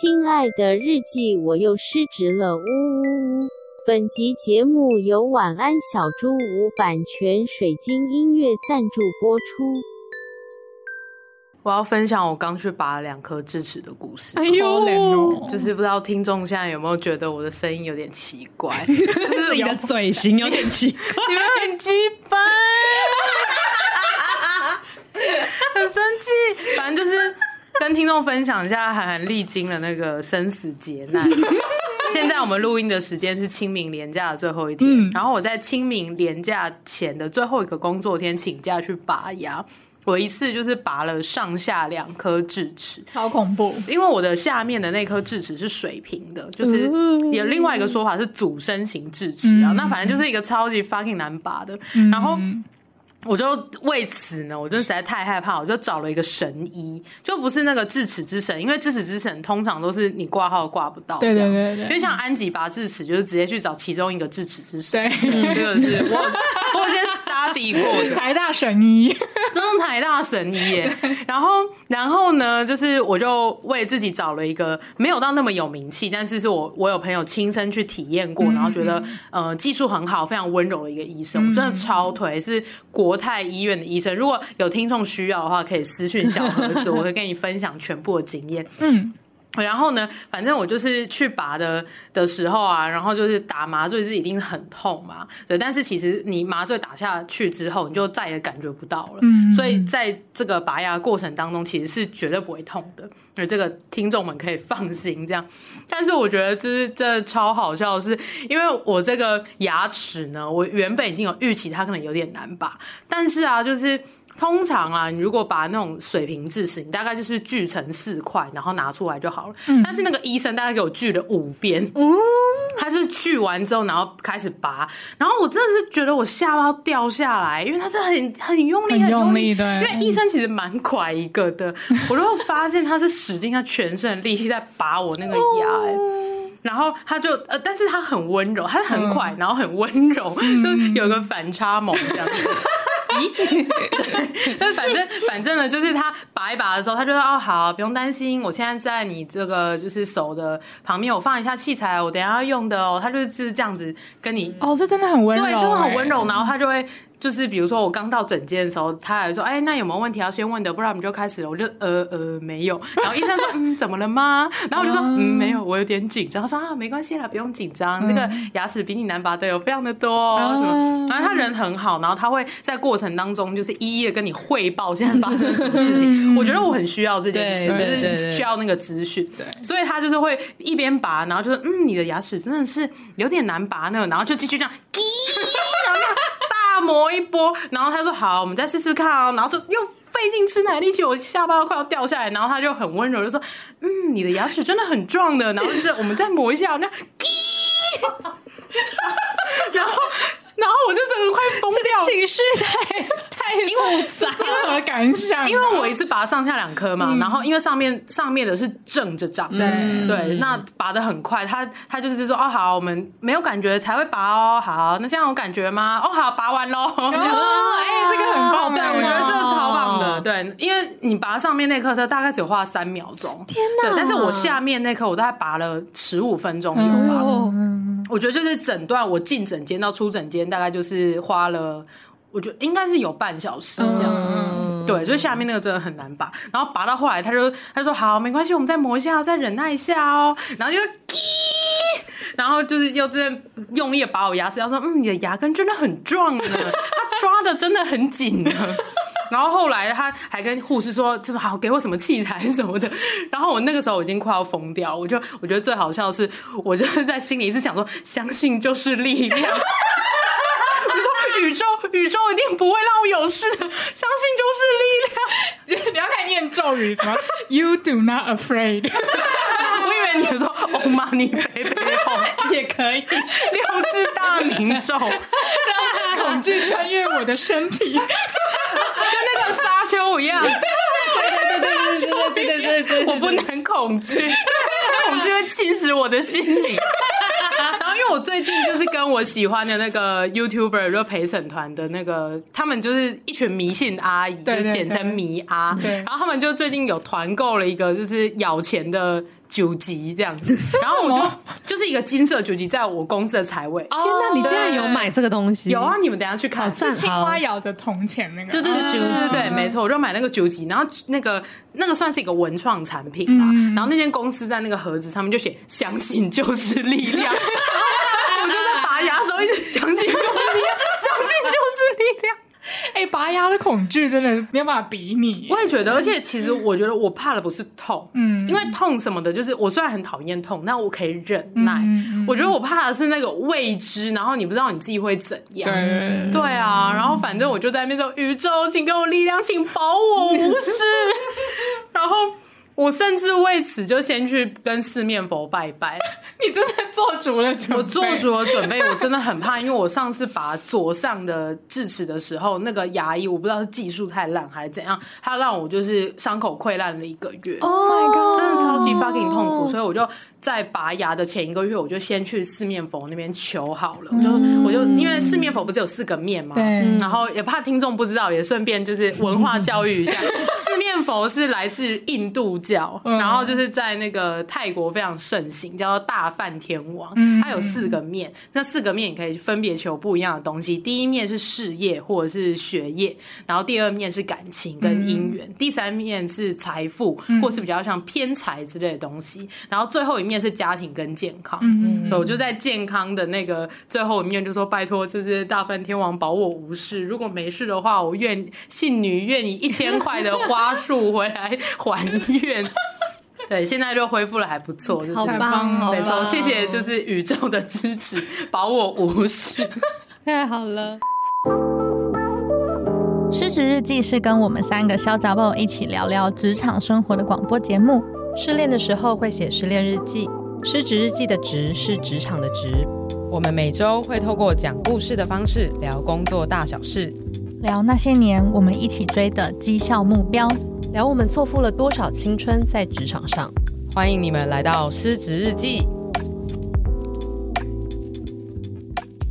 亲爱的日记，我又失职了，呜呜呜！本集节目由晚安小猪屋版权水晶音乐赞助播出。我要分享我刚去拔了两颗智齿的故事。哎呦，就是不知道听众现在有没有觉得我的声音有点奇怪，就是你的嘴型有点奇怪，你们很鸡掰，很生气。反正就是。跟听众分享一下，韩寒历经了那个生死劫难。现在我们录音的时间是清明连假的最后一天，嗯、然后我在清明连假前的最后一个工作天请假去拔牙。我一次就是拔了上下两颗智齿，超恐怖。因为我的下面的那颗智齿是水平的，就是有另外一个说法是阻生型智齿啊。嗯、那反正就是一个超级 fucking 难拔的，嗯、然后。我就为此呢，我真的实在太害怕，我就找了一个神医，就不是那个智齿之神，因为智齿之神通常都是你挂号挂不到，对对对对，因为像安吉拔智齿，就是直接去找其中一个智齿之神，对，这个是我我先 study 过的。台大神医，真的台大神医耶。然后然后呢，就是我就为自己找了一个没有到那么有名气，但是是我我有朋友亲身去体验过，然后觉得呃技术很好，非常温柔的一个医生，我真的超推，是国。国泰医院的医生，如果有听众需要的话，可以私讯小盒子，我会跟你分享全部的经验。嗯。然后呢，反正我就是去拔的的时候啊，然后就是打麻醉是一定很痛嘛，对。但是其实你麻醉打下去之后，你就再也感觉不到了。嗯。所以在这个拔牙过程当中，其实是绝对不会痛的。而这个听众们可以放心这样。但是我觉得就是这超好笑的是，因为我这个牙齿呢，我原本已经有预期它可能有点难拔，但是啊，就是。通常啊，你如果把那种水平智齿，你大概就是锯成四块，然后拿出来就好了。嗯、但是那个医生大概给我锯了五边，嗯、他是锯完之后，然后开始拔，然后我真的是觉得我下巴掉下来，因为他是很很用力，很用力的。因为医生其实蛮快一个的，我就发现他是使尽他全身的力气在拔我那个牙，欸，哦、然后他就呃，但是他很温柔，他很快，嗯、然后很温柔，嗯、就有个反差萌这样子。咦，但是反正反正呢，就是他拔一拔的时候，他就说：“哦，好，不用担心，我现在在你这个就是手的旁边，我放一下器材，我等一下要用的哦。”他就是就是这样子跟你哦，这真的很温柔，对，真的很温柔，然后他就会。就是比如说我刚到诊间的时候，他还说：“哎，那有没有问题要先问的？不然我们就开始了。”我就呃呃没有。然后医生说：“嗯，怎么了吗？”然后我就说：“嗯，没有，我有点紧张。”他说：“啊，没关系啦，不用紧张。这个牙齿比你难拔的有非常的多。”什么？反正他人很好，然后他会在过程当中就是一一的跟你汇报现在发生什么事情。我觉得我很需要这件事，就是需要那个资讯。对，所以他就是会一边拔，然后就说：“嗯，你的牙齿真的是有点难拔呢。”然后就继续这样。磨一波，然后他说好，我们再试试看哦。然后说又费劲吃奶力气，我下巴都快要掉下来。然后他就很温柔，就说：“嗯，你的牙齿真的很壮的。”然后就是我们再磨一下，那，然后。然后我就整个快疯掉，情绪太太复杂，有什么感想？因为我一次拔上下两颗嘛，嗯、然后因为上面上面的是正着长，对、嗯、对，那拔的很快，他他就是说哦好，我们没有感觉才会拔哦，好，那现在有感觉吗？哦好，拔完喽。哦，哎，这个很棒，对，我觉得这个超棒的，对，因为你拔上面那颗，它大概只有花三秒钟，天哪！但是我下面那颗，我大概拔了十五分钟有吧。嗯我觉得就是诊断，我进诊间到出诊间大概就是花了，我觉得应该是有半小时这样子。嗯、对，所以下面那个真的很难拔。然后拔到后来，他就他就说好，没关系，我们再磨一下，再忍耐一下哦。然后就，然后就是又这样用力的拔我牙齿，要说嗯，你的牙根真的很壮呢，他抓的真的很紧呢。然后后来他还跟护士说，就是好给我什么器材什么的。然后我那个时候已经快要疯掉，我就我觉得最好笑的是，我就是在心里一直想说，相信就是力量。宇宙宇宙一定不会让我有事相信就是力量。你要看念咒语什么 you do not afraid 我以为你说哦妈你陪陪我也可以六字大明咒。让恐惧穿越我的身体。跟那个沙丘一样。对对对对对对我不能恐惧恐惧会侵蚀我的心灵因为我最近就是跟我喜欢的那个 YouTuber 就陪审团的那个，他们就是一群迷信阿姨，就简称迷阿。对，然后他们就最近有团购了一个就是咬钱的。九级这样子，然后我就就是一个金色九级，在我公司的财位。天哪，你竟然有买这个东西？有啊，你们等下去看，是青蛙咬的铜钱那个。对对对对对对，没错，我就买那个九级，然后那个那个算是一个文创产品吧。然后那间公司在那个盒子上面就写“相信就是力量”，我就在拔牙的时候一直相信就是力量，相信就是力量。拔牙的恐惧真的没有办法比拟。我也觉得，而且其实我觉得我怕的不是痛，嗯，因为痛什么的，就是我虽然很讨厌痛，但我可以忍耐。嗯、我觉得我怕的是那个未知，然后你不知道你自己会怎样。对，对啊，然后反正我就在那边说：“宇宙，请给我力量，请保我无事。” 然后。我甚至为此就先去跟四面佛拜拜。你真的做足了准备？我做足了准备，我真的很怕，因为我上次拔左上的智齿的时候，那个牙医我不知道是技术太烂还是怎样，他让我就是伤口溃烂了一个月。Oh my god！真的超级 fucking 痛苦，所以我就在拔牙的前一个月，我就先去四面佛那边求好了。我就我就因为四面佛不是有四个面嘛，对，然后也怕听众不知道，也顺便就是文化教育一下。四面佛是来自印度教，然后就是在那个泰国非常盛行，叫做大梵天王。它有四个面，那四个面你可以分别求不一样的东西。第一面是事业或者是学业，然后第二面是感情跟姻缘，第三面是财富或是比较像偏财之类的东西，然后最后一面是家庭跟健康。所以我就在健康的那个最后一面就说：拜托，就是大梵天王保我无事。如果没事的话，我愿信女愿以一千块的花。花束回来还愿，对，现在就恢复了，还不错，就是好棒，没错，谢谢，就是宇宙的支持，保我无事，太好了。失职日记是跟我们三个小杂宝一起聊聊职场生活的广播节目。失恋的时候会写失恋日记，失职日记的职是职场的职。我们每周会透过讲故事的方式聊工作大小事。聊那些年我们一起追的绩效目标，聊我们错付了多少青春在职场上。欢迎你们来到失职日记。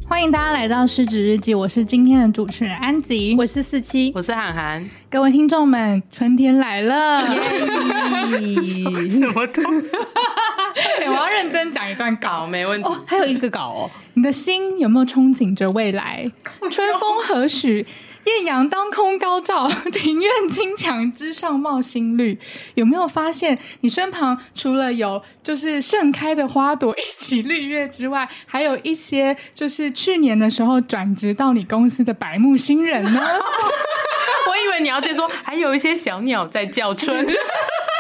欢迎大家来到失职日记，我是今天的主持人安吉，我是四七，我是涵涵。各位听众们，春天来了！什么东西？我要认真讲一段稿，没问题。哦，还有一个稿哦。你的心有没有憧憬着未来？春风何许？艳阳当空高照，庭院青墙之上冒新绿。有没有发现，你身旁除了有就是盛开的花朵一起绿叶之外，还有一些就是去年的时候转职到你公司的白木新人呢？我以为你要再说，还有一些小鸟在叫春。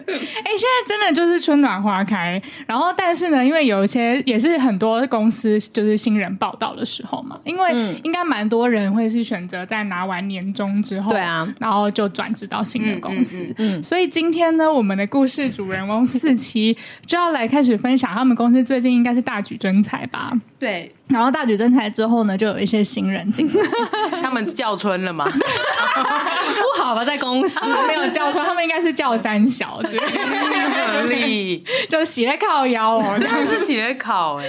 哎、欸，现在真的就是春暖花开，然后但是呢，因为有一些也是很多公司就是新人报道的时候嘛，因为应该蛮多人会是选择在拿完年终之后，对啊，然后就转职到新的公司，嗯，嗯，嗯，所以今天呢，我们的故事主人翁四期 就要来开始分享他们公司最近应该是大举征才吧？对。然后大举征才之后呢，就有一些新人进来，他们叫春了吗？不好吧，在公司。没有叫春，他们应该是叫三小，之合理，就斜靠腰哦，这样是斜靠哎。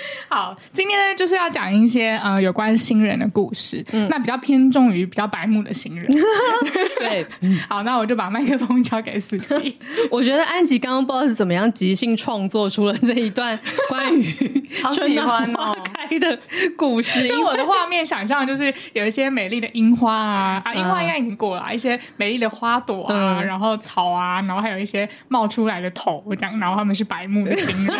好，今天呢就是要讲一些呃有关新人的故事，嗯，那比较偏重于比较白目的新人。对，好，那我就把麦克风交给四七。我觉得安吉刚刚不知道是怎么样即兴创作出了这一段关于春暖花开的故事，因为我的画面想象就是有一些美丽的樱花啊，啊，樱花应该已经过了，一些美丽的花朵啊，嗯、然后草啊，然后还有一些冒出来的头，这样，然后他们是白目的新人，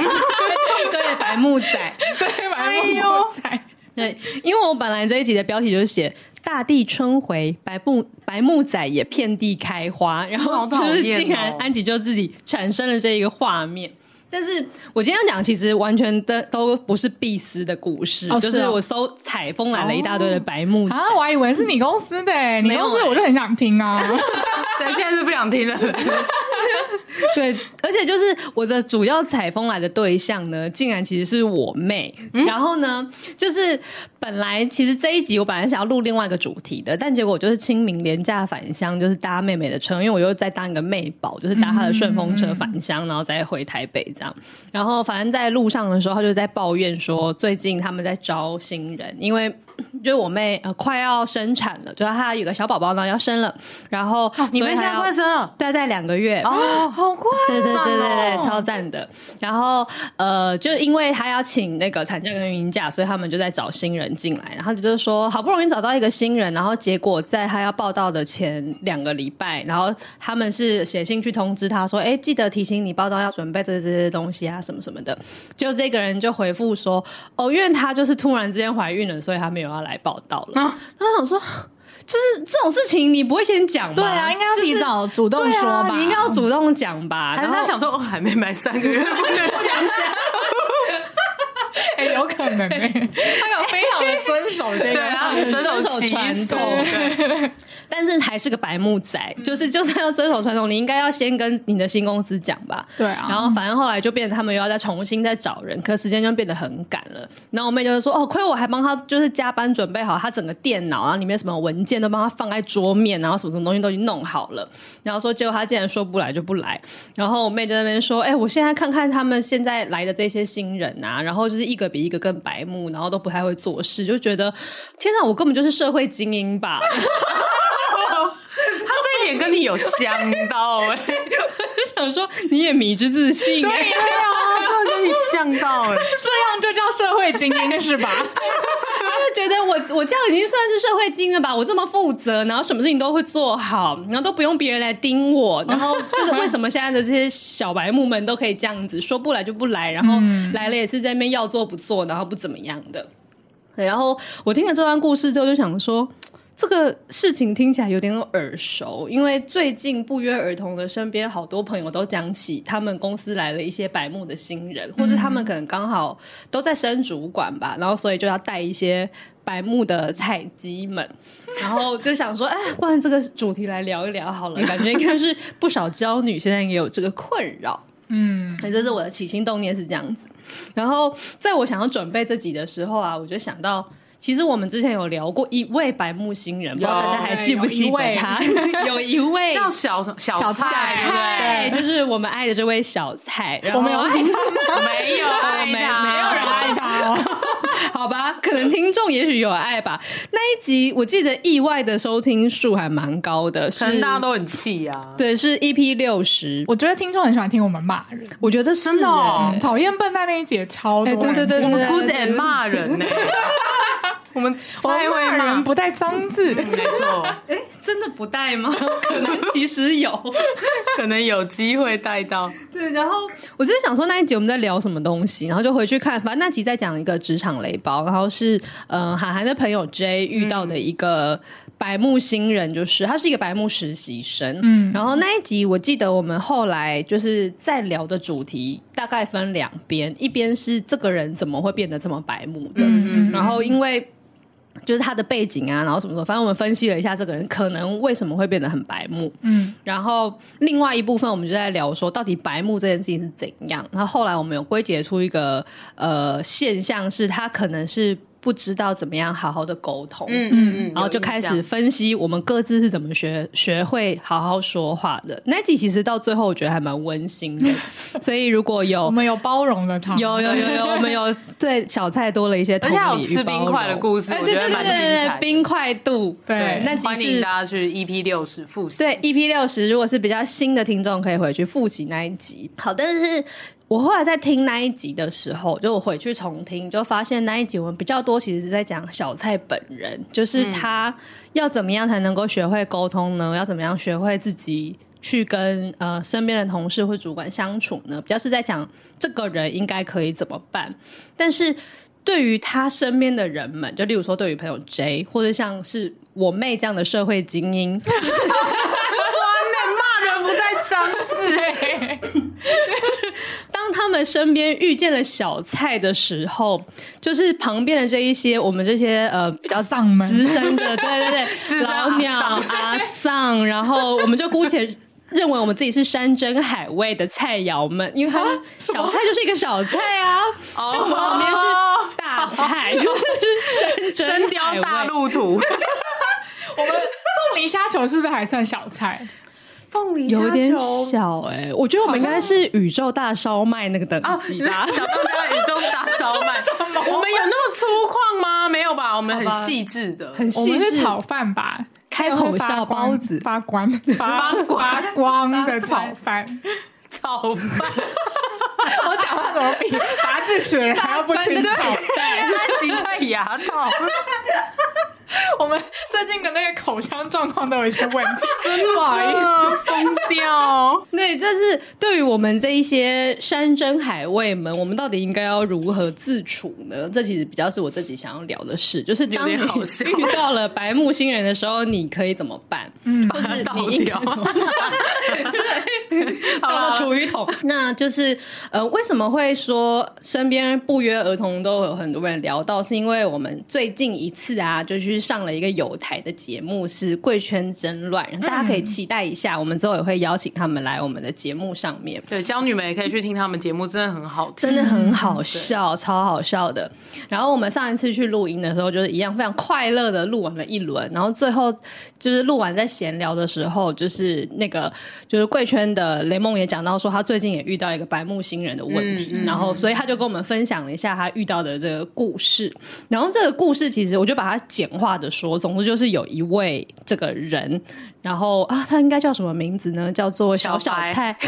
对，白目仔。对，白目仔。对，因为我本来这一集的标题就是写“大地春回，白木白木仔也遍地开花”，然后就是竟然安吉就自己产生了这一个画面。但是我今天要讲，其实完全的都不是必思的故事，哦、就是我搜采风来了一大堆的白木仔。啊，我还以为是你公司的，你公司我就很想听啊。对，现在是不想听了。对，而且就是我的主要采风来的对象呢，竟然其实是我妹。嗯、然后呢，就是本来其实这一集我本来想要录另外一个主题的，但结果我就是清明廉价返乡，就是搭妹妹的车，因为我又在当一个妹宝，就是搭她的顺风车返乡，然后再回台北这样。然后反正在路上的时候，她就在抱怨说，最近他们在招新人，因为。就是我妹呃快要生产了，就是她有个小宝宝呢要生了，然后、哦、你妹现在快生了，大概两个月哦，好快，对对对对对，哦、超赞的。然后呃，就因为她要请那个产假跟孕假，所以他们就在找新人进来。然后就是说好不容易找到一个新人，然后结果在她要报道的前两个礼拜，然后他们是写信去通知她说，哎，记得提醒你报道要准备这这些东西啊，什么什么的。就这个人就回复说，哦，因为她就是突然之间怀孕了，所以她没有要来报道了。啊、然后我想说，就是这种事情你不会先讲吗？对啊，应该要提早主动说吧，就是啊、你应该要主动讲吧。然后他想说，哦，还没满三个月，不能讲讲。哎、欸，有可能 哎、欸，他有非常的遵守这个，遵守传统。对但是还是个白木仔，就是就算要遵守传统，你应该要先跟你的新公司讲吧。对啊。然后反正后来就变成他们又要再重新再找人，可时间就变得很赶了。然后我妹就是说，哦，亏我还帮他就是加班准备好他整个电脑，然后里面什么文件都帮他放在桌面，然后什么什么东西都已经弄好了。然后说，结果他竟然说不来就不来。然后我妹就在那边说，哎、欸，我现在看看他们现在来的这些新人啊，然后就是一个比一个更白目，然后都不太会做事，就觉得天哪，我根本就是社会精英吧。他这一点跟你有相到哎、欸，我 就想说你也迷之自信、欸，对呀、啊，真的跟你相到哎、欸，这样就叫社会精英是吧？觉得我我这样已经算是社会精了吧？我这么负责，然后什么事情都会做好，然后都不用别人来盯我，然后 就是为什么现在的这些小白木们都可以这样子说不来就不来，然后来了也是在那边要做不做，然后不怎么样的。对，然后我听了这段故事之后就想说。这个事情听起来有点耳熟，因为最近不约而同的身边好多朋友都讲起他们公司来了一些白目的新人，或是他们可能刚好都在升主管吧，然后所以就要带一些白目的菜鸡们，然后就想说，哎，不然这个主题来聊一聊好了，感觉应该是不少娇女现在也有这个困扰，嗯，这是我的起心动念是这样子。然后在我想要准备这集的时候啊，我就想到。其实我们之前有聊过一位白木星人，不知道大家还记不记得他？有一位 叫小小蔡，对，就是我们爱的这位小蔡。我们有爱他吗？没 有没有，没有。好吧，可能听众也许有爱吧。那一集我记得意外的收听数还蛮高的，是大家都很气啊。对，是 EP 六十。我觉得听众很喜欢听我们骂人，我觉得是真的。讨厌笨蛋那一集超多，对对对对，我们 good and 骂人呢。我们才会骂人不带脏字，没错。哎，真的不带吗？可能其实有，可能有机会带到。对，然后我就是想说那一集我们在聊什么东西，然后就回去看，反正那集在讲一个职场雷包，然后是嗯，韩寒的朋友 J 遇到的一个白目新人，就是他是一个白目实习生。嗯，然后那一集我记得我们后来就是在聊的主题大概分两边，一边是这个人怎么会变得这么白目的，嗯，然后因为。就是他的背景啊，然后什么什么，反正我们分析了一下这个人可能为什么会变得很白目，嗯，然后另外一部分我们就在聊说，到底白目这件事情是怎样。然后后来我们有归结出一个呃现象，是他可能是。不知道怎么样好好的沟通，嗯嗯嗯，然后就开始分析我们各自是怎么学学会好好说话的。那集其实到最后我觉得还蛮温馨的，所以如果有我们有包容的他，有有有有，我们有对小菜多了一些同理，而且有吃冰块的故事，我觉得蛮精彩。冰块度，对，那集欢迎大家去 EP 六十复习。对，EP 六十，如果是比较新的听众，可以回去复习那一集。好，但是。我后来在听那一集的时候，就我回去重听，就发现那一集我们比较多其实是在讲小蔡本人，就是他要怎么样才能够学会沟通呢？要怎么样学会自己去跟呃身边的同事或主管相处呢？比较是在讲这个人应该可以怎么办。但是对于他身边的人们，就例如说对于朋友 J，或者像是我妹这样的社会精英，酸的骂人不带脏字。当他们身边遇见了小蔡的时候，就是旁边的这一些我们这些呃比较丧门资深的，对 对对，老鸟阿丧，然后我们就姑且认为我们自己是山珍海味的菜肴们，因为他小菜就是一个小菜啊，哦，旁边是大菜，就是山珍海味。大陆图。我们凤梨虾球是不是还算小菜？凤梨有点小哎、欸，我觉得我们应该是宇宙大烧麦那个等级吧。小当家宇宙大烧麦，我们有那么粗犷吗？们没有吧？我们很细致的，很我们细致。是炒饭吧？开口笑包子发光发发光的炒饭。炒饭。我讲话怎么比拔智齿的人还要不清楚？安吉太牙套。我们最近的那个口腔状况都有一些问题，真不好意思。疯掉。对，这是对于我们这一些山珍海味们，我们到底应该要如何自处呢？这其实比较是我自己想要聊的事，就是当你有点好遇到了白木星人的时候，你可以怎么办？嗯，就是你应该怎么办？倒到厨余桶。那就是呃，为什么会说身边不约而同都有很多人聊到？是因为我们最近一次啊，就去上了一个有台的节目，是《贵圈真乱》，大家可以期待一下。我们之后也会邀请他们来我们的节目上面。对，娇女们也可以去听他们节目，真的很好听，真的很好笑，超好笑的。然后我们上一次去录音的时候，就是一样非常快乐的录完了一轮，然后最后就是录完在闲聊的时候，就是那个就是贵圈的雷梦也讲到说，他最近也遇到一个白木星人的问题，然后所以他就跟我们分享了一下他遇到的这个故事。然后这个故事其实我就把它简化话的说，总之就是有一位这个人，然后啊，他应该叫什么名字呢？叫做小小菜。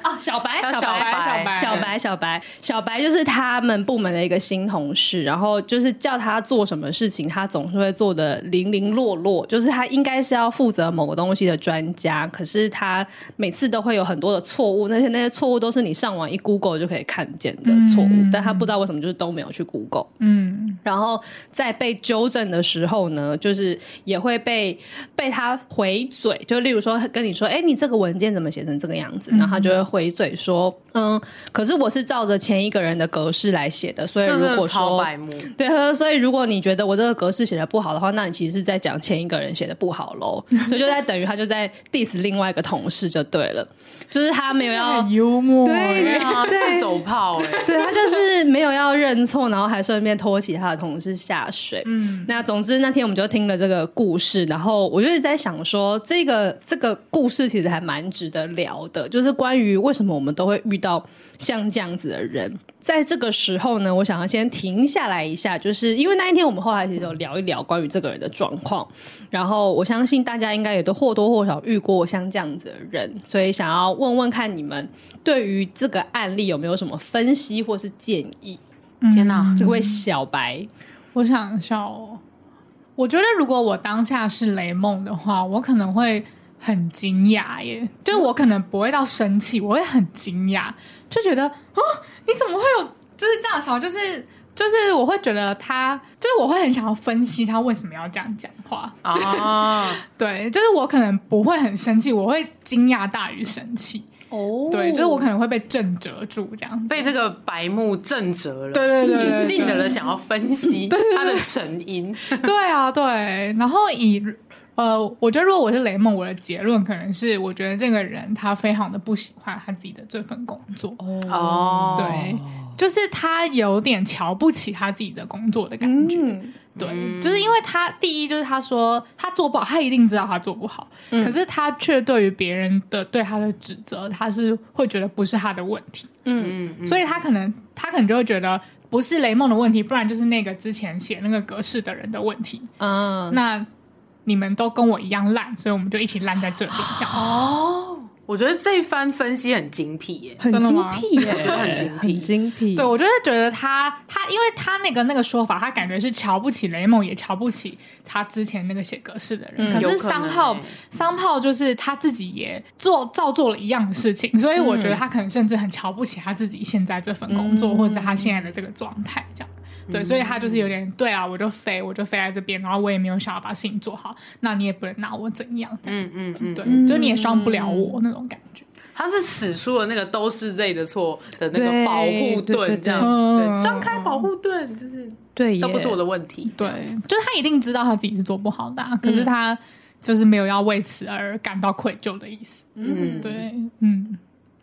啊，小白，小白，小白小白小白，小白，小白就是他们部门的一个新同事，然后就是叫他做什么事情，他总是会做的零零落落，就是他应该是要负责某个东西的专家，可是他每次都会有很多的错误，那些那些错误都是你上网一 Google 就可以看见的错误，嗯、但他不知道为什么就是都没有去 Google，嗯，然后在被纠正的时候呢，就是也会被被他回嘴，就例如说跟你说，哎，你这个文件怎么写成这个样子，然后他就会。回嘴说，嗯，可是我是照着前一个人的格式来写的，所以如果说对，所以如果你觉得我这个格式写的不好的话，那你其实是在讲前一个人写的不好喽，所以就在等于他就在 diss 另外一个同事就对了，就是他没有要很幽默，对啊，是走炮哎，对他就是没有要认错，然后还顺便拖起他的同事下水。嗯，那总之那天我们就听了这个故事，然后我就是在想说，这个这个故事其实还蛮值得聊的，就是关于。为什么我们都会遇到像这样子的人？在这个时候呢，我想要先停下来一下，就是因为那一天我们后来其实有聊一聊关于这个人的状况，然后我相信大家应该也都或多或少遇过像这样子的人，所以想要问问看你们对于这个案例有没有什么分析或是建议？天哪，嗯、这位小白，我想笑哦。我觉得如果我当下是雷梦的话，我可能会。很惊讶耶！就是我可能不会到生气，我会很惊讶，就觉得哦，你怎么会有就是这样想？就是就是我会觉得他，就是我会很想要分析他为什么要这样讲话啊。对，就是我可能不会很生气，我会惊讶大于生气。哦，对，就是我可能会被震折住，这样被这个白目震折了。对对对，对，对，进了想要分析他的成因。对啊，对，然后以。呃，我觉得如果我是雷梦，我的结论可能是，我觉得这个人他非常的不喜欢他自己的这份工作。哦，对，就是他有点瞧不起他自己的工作的感觉。嗯、对，就是因为他第一就是他说他做不好，他一定知道他做不好，嗯、可是他却对于别人的对他的指责，他是会觉得不是他的问题。嗯嗯，嗯，所以他可能他可能就会觉得不是雷梦的问题，不然就是那个之前写那个格式的人的问题。嗯，那。你们都跟我一样烂，所以我们就一起烂在这里。这样哦，我觉得这一番分析很精辟耶，很精辟耶，很精辟，很精辟。对，我就是觉得他他，因为他那个那个说法，他感觉是瞧不起雷蒙，也瞧不起他之前那个写格式的人。嗯、可是商炮商炮就是他自己也做照做了一样的事情，所以我觉得他可能甚至很瞧不起他自己现在这份工作，嗯、或者是他现在的这个状态，这样。对，所以他就是有点对啊，我就飞，我就飞在这边，然后我也没有想要把事情做好，那你也不能拿我怎样，嗯嗯嗯，对，就你也伤不了我那种感觉。他是使出了那个都是 Z 的错的那个保护盾，这样，对，张开保护盾，就是对，都不是我的问题，对，就是他一定知道他自己是做不好的，可是他就是没有要为此而感到愧疚的意思，嗯，对，嗯。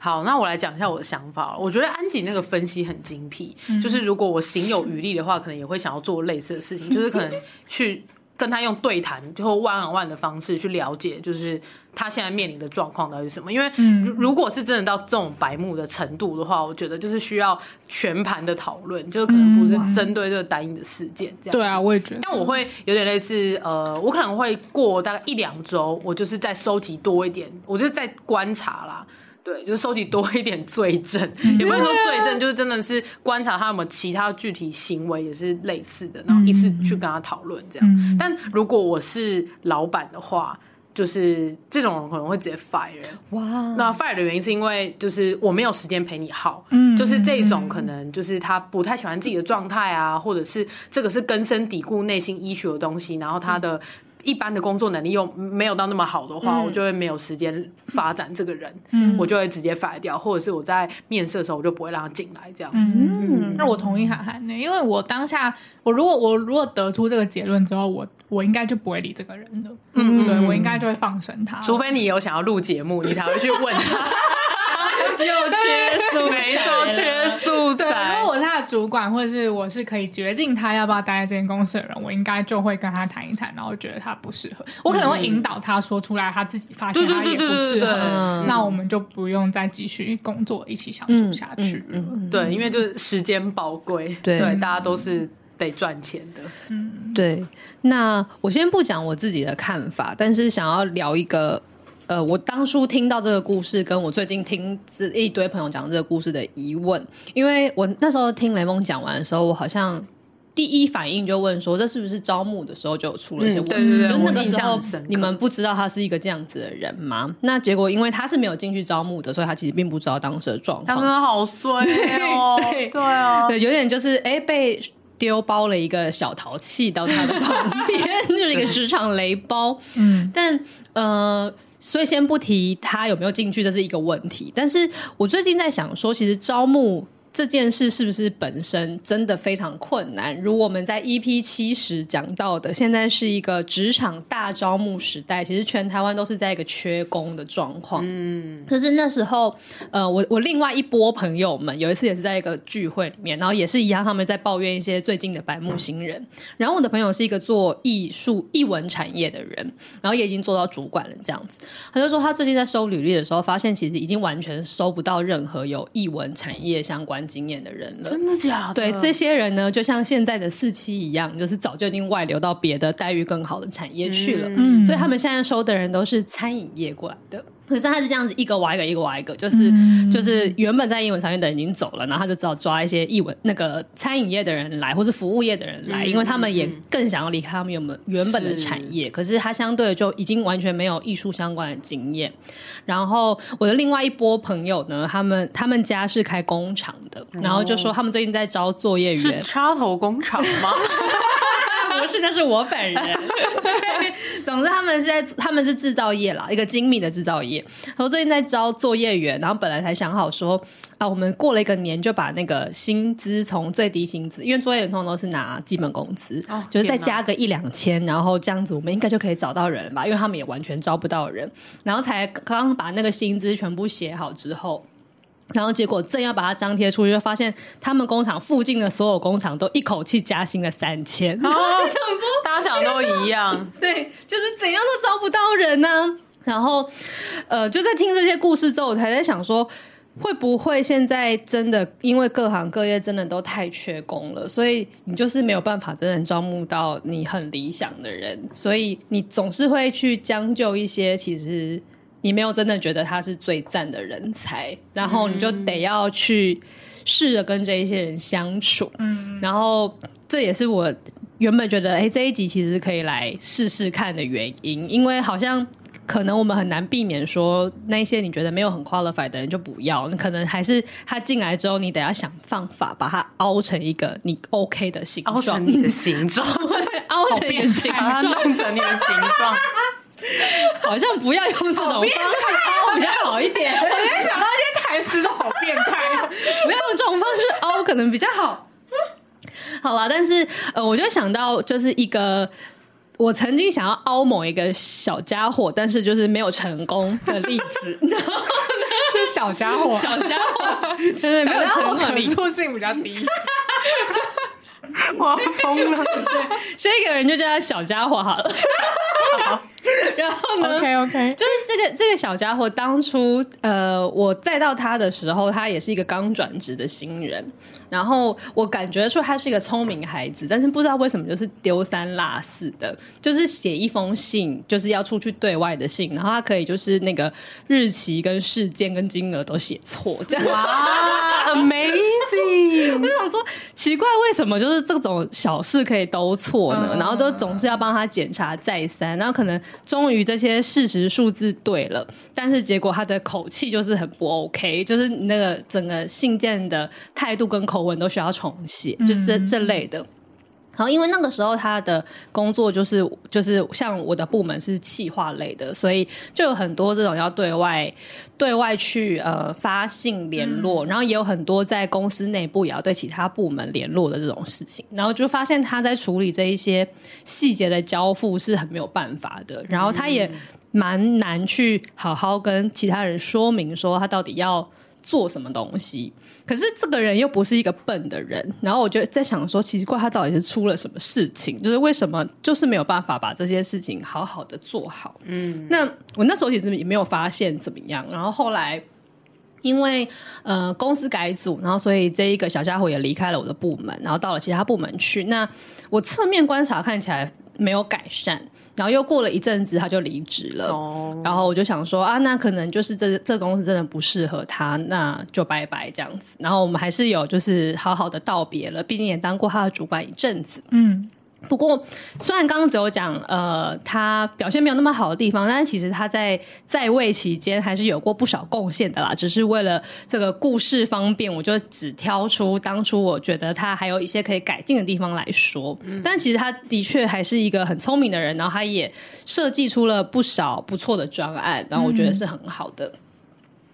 好，那我来讲一下我的想法。我觉得安吉那个分析很精辟，嗯、就是如果我行有余力的话，可能也会想要做类似的事情，就是可能 去跟他用对谈，就 one on one 的方式去了解，就是他现在面临的状况到底是什么。因为如果是真的到这种白目的程度的话，我觉得就是需要全盘的讨论，就是可能不是针对这个单一的事件这样。对啊，我也觉得。但我会有点类似，呃，我可能会过大概一两周，我就是再收集多一点，我就在观察啦。对，就是收集多一点罪证，也不是说罪证，就是真的是观察他有没有其他具体行为也是类似的，然后一次去跟他讨论这样。但如果我是老板的话，就是这种人可能会直接 fire。哇，那 fire 的原因是因为就是我没有时间陪你耗，嗯，就是这种可能就是他不太喜欢自己的状态啊，或者是这个是根深蒂固内心 issue 的东西，然后他的。一般的工作能力又没有到那么好的话，嗯、我就会没有时间发展这个人，嗯，我就会直接 fire 掉，或者是我在面试的时候我就不会让他进来这样子。嗯，嗯，那我同意涵涵的，因为我当下我如果我如果得出这个结论之后，我我应该就不会理这个人了。嗯，对，我应该就会放生他，除非你有想要录节目，你才会去问他。又缺素，没错，缺素材。对，如果我是他的主管，或者是我是可以决定他要不要待在这间公司的人，我应该就会跟他谈一谈，然后觉得他不适合，我可能会引导他说出来，他自己发现他也不适合，那我们就不用再继续工作，一起相处下去了。对，因为就是时间宝贵，对，大家都是得赚钱的。嗯，对。那我先不讲我自己的看法，但是想要聊一个。呃，我当初听到这个故事，跟我最近听这一堆朋友讲这个故事的疑问，因为我那时候听雷蒙讲完的时候，我好像第一反应就问说，这是不是招募的时候就出了一些问题？嗯、对对对，就那个时候你们不知道他是一个这样子的人吗？那结果因为他是没有进去招募的，所以他其实并不知道当时的状况。他真的好衰哦，对对啊，对，有点就是哎被丢包了一个小淘气到他的旁边，就是一个职场雷包。嗯，但呃。所以先不提他有没有进去，这是一个问题。但是我最近在想说，其实招募。这件事是不是本身真的非常困难？如我们在 EP 七十讲到的，现在是一个职场大招募时代，其实全台湾都是在一个缺工的状况。嗯，可是那时候，呃，我我另外一波朋友们有一次也是在一个聚会里面，然后也是一样，他们在抱怨一些最近的白目新人。然后我的朋友是一个做艺术艺文产业的人，然后也已经做到主管了，这样子。他就说他最近在收履历的时候，发现其实已经完全收不到任何有艺文产业相关经验的人了，真的假的？对，这些人呢，就像现在的四期一样，就是早就已经外流到别的待遇更好的产业去了。嗯，所以他们现在收的人都是餐饮业过来的。可是他是这样子，一个挖一个，一个挖一个，就是、嗯、就是原本在英文产业的人已经走了，然后他就只好抓一些艺文那个餐饮业的人来，或是服务业的人来，嗯、因为他们也更想要离开他们原本原本的产业。是可是他相对就已经完全没有艺术相关的经验。然后我的另外一波朋友呢，他们他们家是开工厂的，然后就说他们最近在招作业员，是插头工厂吗？不是，那是我本人。总之，他们是在他们是制造业啦，一个精密的制造业。然后最近在招作业员，然后本来才想好说啊，我们过了一个年就把那个薪资从最低薪资，因为作业员通常都是拿基本工资，哦、就是再加个一两千，然后这样子我们应该就可以找到人吧？因为他们也完全招不到人。然后才刚刚把那个薪资全部写好之后。然后结果正要把它张贴出去，就发现他们工厂附近的所有工厂都一口气加薪了三千。然后想说，大家想都一样，对，就是怎样都招不到人呢、啊。然后，呃，就在听这些故事之后，我才在想说，会不会现在真的因为各行各业真的都太缺工了，所以你就是没有办法真的招募到你很理想的人，所以你总是会去将就一些其实。你没有真的觉得他是最赞的人才，然后你就得要去试着跟这一些人相处。嗯，然后这也是我原本觉得，哎，这一集其实可以来试试看的原因，因为好像可能我们很难避免说那些你觉得没有很 qualified 的人就不要，可能还是他进来之后，你得要想方法把他凹成一个你 OK 的形状，凹成你的形状，凹成一个形状，把它弄成你的形状。好像不要用这种方式凹比较好一点。我今天想到这些台词都好变态，不要用这种方式凹可能比较好。好了，但是呃，我就想到就是一个我曾经想要凹某一个小家伙，但是就是没有成功的例子。是小家伙，小家伙，对对，没有成功，可塑性比较低。我要疯了。这个人就叫他小家伙好了。好 然后呢？OK OK，就是这个这个小家伙，当初呃，我带到他的时候，他也是一个刚转职的新人。然后我感觉出他是一个聪明孩子，但是不知道为什么就是丢三落四的，就是写一封信，就是要出去对外的信，然后他可以就是那个日期跟事件跟金额都写错，这样 哇，amazing！我就想说奇怪，为什么就是这种小事可以都错呢？然后都总是要帮他检查再三，然后可能终于这些事实数字对了，但是结果他的口气就是很不 OK，就是那个整个信件的态度跟口。口吻都需要重写，就这这类的。然后，因为那个时候他的工作就是就是像我的部门是企划类的，所以就有很多这种要对外对外去呃发信联络，然后也有很多在公司内部也要对其他部门联络的这种事情。然后就发现他在处理这一些细节的交付是很没有办法的，然后他也蛮难去好好跟其他人说明说他到底要做什么东西。可是这个人又不是一个笨的人，然后我就在想说，奇怪，他到底是出了什么事情？就是为什么就是没有办法把这些事情好好的做好？嗯，那我那时候其实也没有发现怎么样。然后后来因为呃公司改组，然后所以这一个小家伙也离开了我的部门，然后到了其他部门去。那我侧面观察看起来没有改善。然后又过了一阵子，他就离职了。Oh. 然后我就想说啊，那可能就是这这公司真的不适合他，那就拜拜这样子。然后我们还是有就是好好的道别了，毕竟也当过他的主管一阵子。嗯。不过，虽然刚刚只有讲，呃，他表现没有那么好的地方，但是其实他在在位期间还是有过不少贡献的啦。只是为了这个故事方便，我就只挑出当初我觉得他还有一些可以改进的地方来说。嗯。但其实他的确还是一个很聪明的人，然后他也设计出了不少不错的专案，然后我觉得是很好的。嗯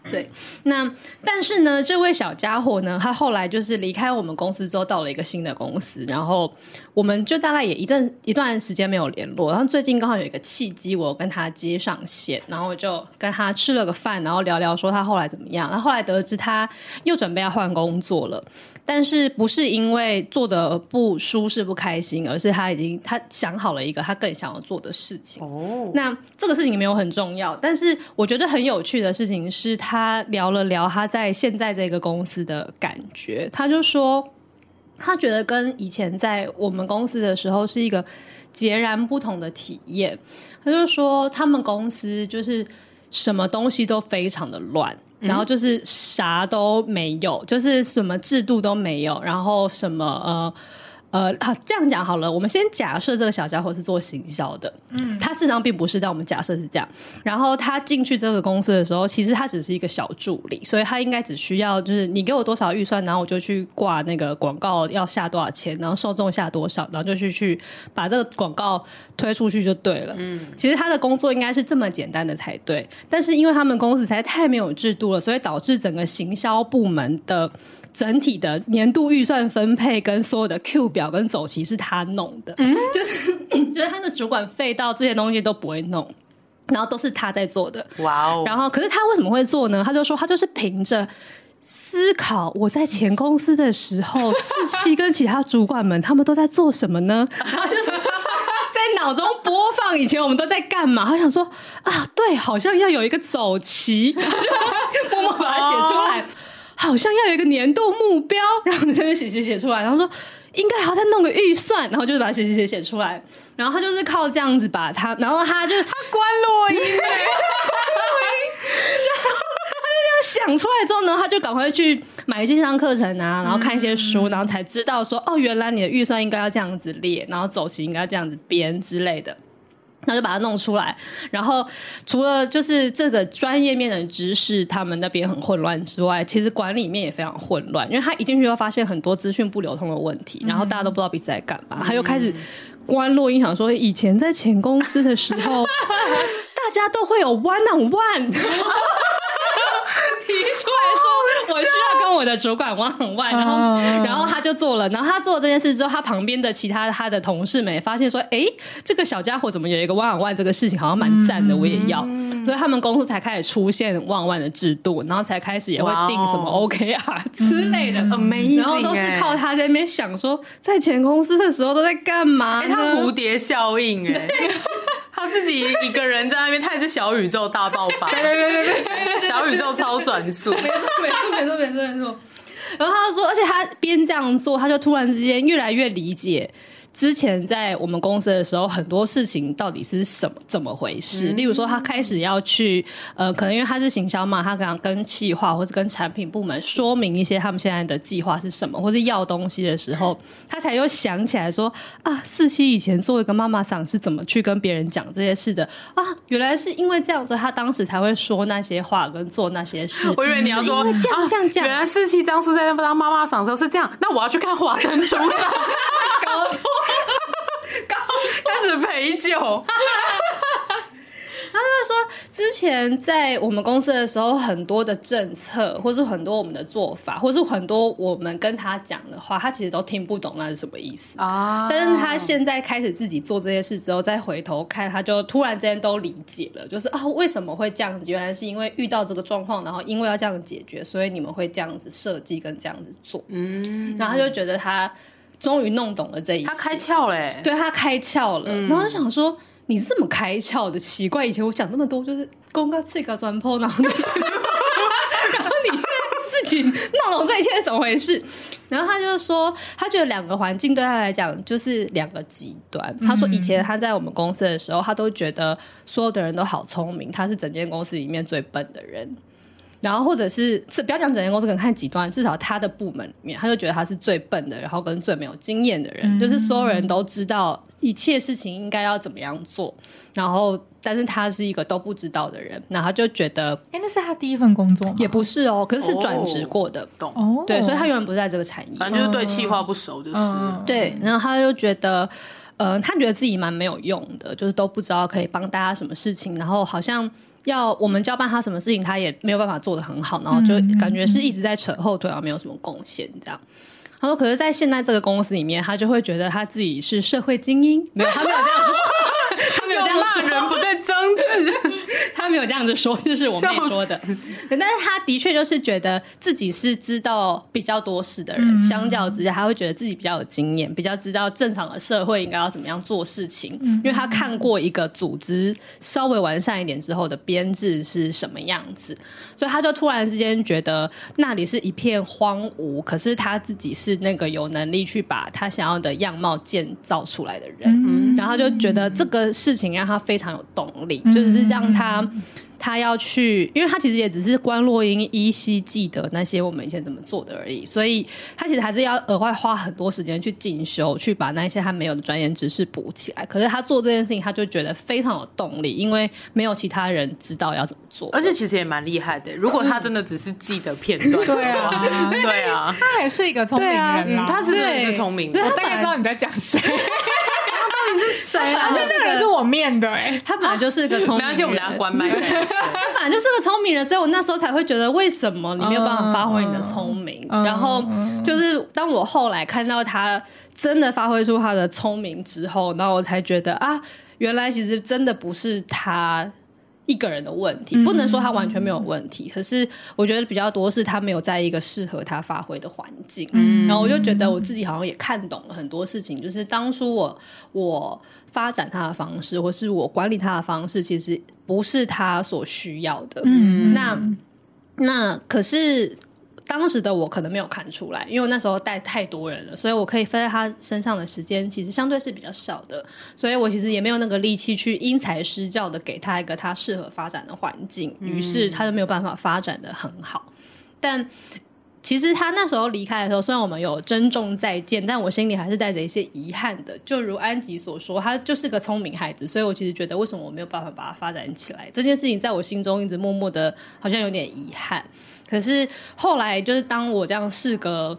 对，那但是呢，这位小家伙呢，他后来就是离开我们公司之后，到了一个新的公司，然后我们就大概也一阵一段时间没有联络，然后最近刚好有一个契机，我跟他接上线，然后我就跟他吃了个饭，然后聊聊说他后来怎么样，然后后来得知他又准备要换工作了。但是不是因为做的不舒适不开心，而是他已经他想好了一个他更想要做的事情。哦，那这个事情没有很重要，但是我觉得很有趣的事情是他聊了聊他在现在这个公司的感觉。他就说，他觉得跟以前在我们公司的时候是一个截然不同的体验。他就说，他们公司就是什么东西都非常的乱。然后就是啥都没有，就是什么制度都没有，然后什么呃。呃，好，这样讲好了。我们先假设这个小家伙是做行销的，嗯，他事实上并不是，但我们假设是这样。然后他进去这个公司的时候，其实他只是一个小助理，所以他应该只需要就是你给我多少预算，然后我就去挂那个广告要下多少钱，然后受众下多少，然后就去去把这个广告推出去就对了。嗯，其实他的工作应该是这么简单的才对，但是因为他们公司实在太没有制度了，所以导致整个行销部门的。整体的年度预算分配跟所有的 Q 表跟走期是他弄的，嗯，就是 就是他的主管废到这些东西都不会弄，然后都是他在做的，哇哦！然后可是他为什么会做呢？他就说他就是凭着思考，我在前公司的时候，四期跟其他主管们他们都在做什么呢？然后就是在脑中播放以前我们都在干嘛？他想说啊，对，好像要有一个走棋，就默默把它写出来。好像要有一个年度目标，然后在那边写写写出来，然后说应该还要再弄个预算，然后就是把它写写写写出来，然后他就是靠这样子把他，然后他就他关录音，关录音，然后他就这样想出来之后呢，他就赶快去买线上课程啊，然后看一些书，然后才知道说哦，原来你的预算应该要这样子列，然后走形应该要这样子编之类的。他就把它弄出来，然后除了就是这个专业面的知识，他们那边很混乱之外，其实管理面也非常混乱，因为他一进去就发现很多资讯不流通的问题，然后大家都不知道彼此在干嘛，他又开始关落音，响说以前在前公司的时候，大家都会有 one on one。提出来说，我需要跟我我的主管 on one，然后然后他就做了，然后他做了这件事之后，他旁边的其他他的同事们也发现说，哎，这个小家伙怎么有一个 on one 这个事情好像蛮赞的，我也要，所以他们公司才开始出现 on one 的制度，然后才开始也会定什么 OKR 之类的，amazing，然后都是靠他在那边想说，在前公司的时候都在干嘛呢？他蝴蝶效应，哎。他自己一个人在那边，他也是小宇宙大爆发，对对对对对，小宇宙超转速，没错没错没错没错没错。然后他就说，而且他边这样做，他就突然之间越来越理解。之前在我们公司的时候，很多事情到底是什么怎么回事？例如说，他开始要去呃，可能因为他是行销嘛，他可能跟企划或者跟产品部门说明一些他们现在的计划是什么，或是要东西的时候，他才又想起来说啊，四七以前作为一个妈妈桑是怎么去跟别人讲这些事的啊？原来是因为这样，所以他当时才会说那些话跟做那些事。我以为你要说这样这样这样，原来四七当初在那当妈妈桑的时候是这样，那我要去看华灯初上，搞错。开始陪酒。他就说，之前在我们公司的时候，很多的政策，或是很多我们的做法，或是很多我们跟他讲的话，他其实都听不懂那是什么意思啊。但是他现在开始自己做这些事之后，再回头看，他就突然之间都理解了，就是啊，为什么会这样子？原来是因为遇到这个状况，然后因为要这样解决，所以你们会这样子设计跟这样子做。嗯，然后他就觉得他。终于弄懂了这一切，他开窍了、欸，对，他开窍了。嗯、然后就想说，你是这么开窍的？奇怪，以前我讲那么多，就是公告这个转破，然后，然后你现在自己弄懂这一切是怎么回事？然后他就说，他觉得两个环境对他来讲就是两个极端。他说，以前他在我们公司的时候，他都觉得所有的人都好聪明，他是整间公司里面最笨的人。然后，或者是这不要讲整间公司，可能看极端，至少他的部门里面，他就觉得他是最笨的，然后跟最没有经验的人，嗯、就是所有人都知道一切事情应该要怎么样做，然后但是他是一个都不知道的人，然后他就觉得，哎，那是他第一份工作吗？也不是哦，可是是转职过的，懂？哦，对，所以他原本不在这个产业，反正就是对企划不熟，就是、嗯、对，然后他就觉得，呃，他觉得自己蛮没有用的，就是都不知道可以帮大家什么事情，然后好像。要我们交办他什么事情，他也没有办法做得很好，然后就感觉是一直在扯后腿，啊没有什么贡献这样。他说：“可是，在现在这个公司里面，他就会觉得他自己是社会精英。”没有，他没有这样说。他没有这样说。人不对争执。他没有这样子说，就是我妹说的。但是他的确就是觉得自己是知道比较多事的人，相较之下，他会觉得自己比较有经验，比较知道正常的社会应该要怎么样做事情。因为他看过一个组织稍微完善一点之后的编制是什么样子，所以他就突然之间觉得那里是一片荒芜，可是他自己是。那个有能力去把他想要的样貌建造出来的人，嗯、然后他就觉得这个事情让他非常有动力，嗯、就是让他他要去，因为他其实也只是关洛英依稀记得那些我们以前怎么做的而已，所以他其实还是要额外花很多时间去进修，去把那些他没有的专业知识补起来。可是他做这件事情，他就觉得非常有动力，因为没有其他人知道要怎么做，而且其实也蛮厉害的。如果他真的只是记得片段，对啊，对啊，他还是一个聪明人，嗯、他是真的是聪明的。我大概知道你在讲谁。谁啊？这个人是我面的哎，他本来就是个聪明人。没关系，我们俩关麦。他本来就是个聪明人，所以我那时候才会觉得，为什么你没有办法发挥你的聪明？然后就是当我后来看到他真的发挥出他的聪明之后，然后我才觉得啊，原来其实真的不是他。一个人的问题，不能说他完全没有问题，可是我觉得比较多是他没有在一个适合他发挥的环境。嗯，然后我就觉得我自己好像也看懂了很多事情，就是当初我我发展他的方式，或是我管理他的方式，其实不是他所需要的。嗯，那那可是。当时的我可能没有看出来，因为我那时候带太多人了，所以我可以分在他身上的时间其实相对是比较少的，所以我其实也没有那个力气去因材施教的给他一个他适合发展的环境，于是他就没有办法发展的很好。但其实他那时候离开的时候，虽然我们有珍重再见，但我心里还是带着一些遗憾的。就如安吉所说，他就是个聪明孩子，所以我其实觉得为什么我没有办法把他发展起来，这件事情在我心中一直默默的，好像有点遗憾。可是后来，就是当我这样事隔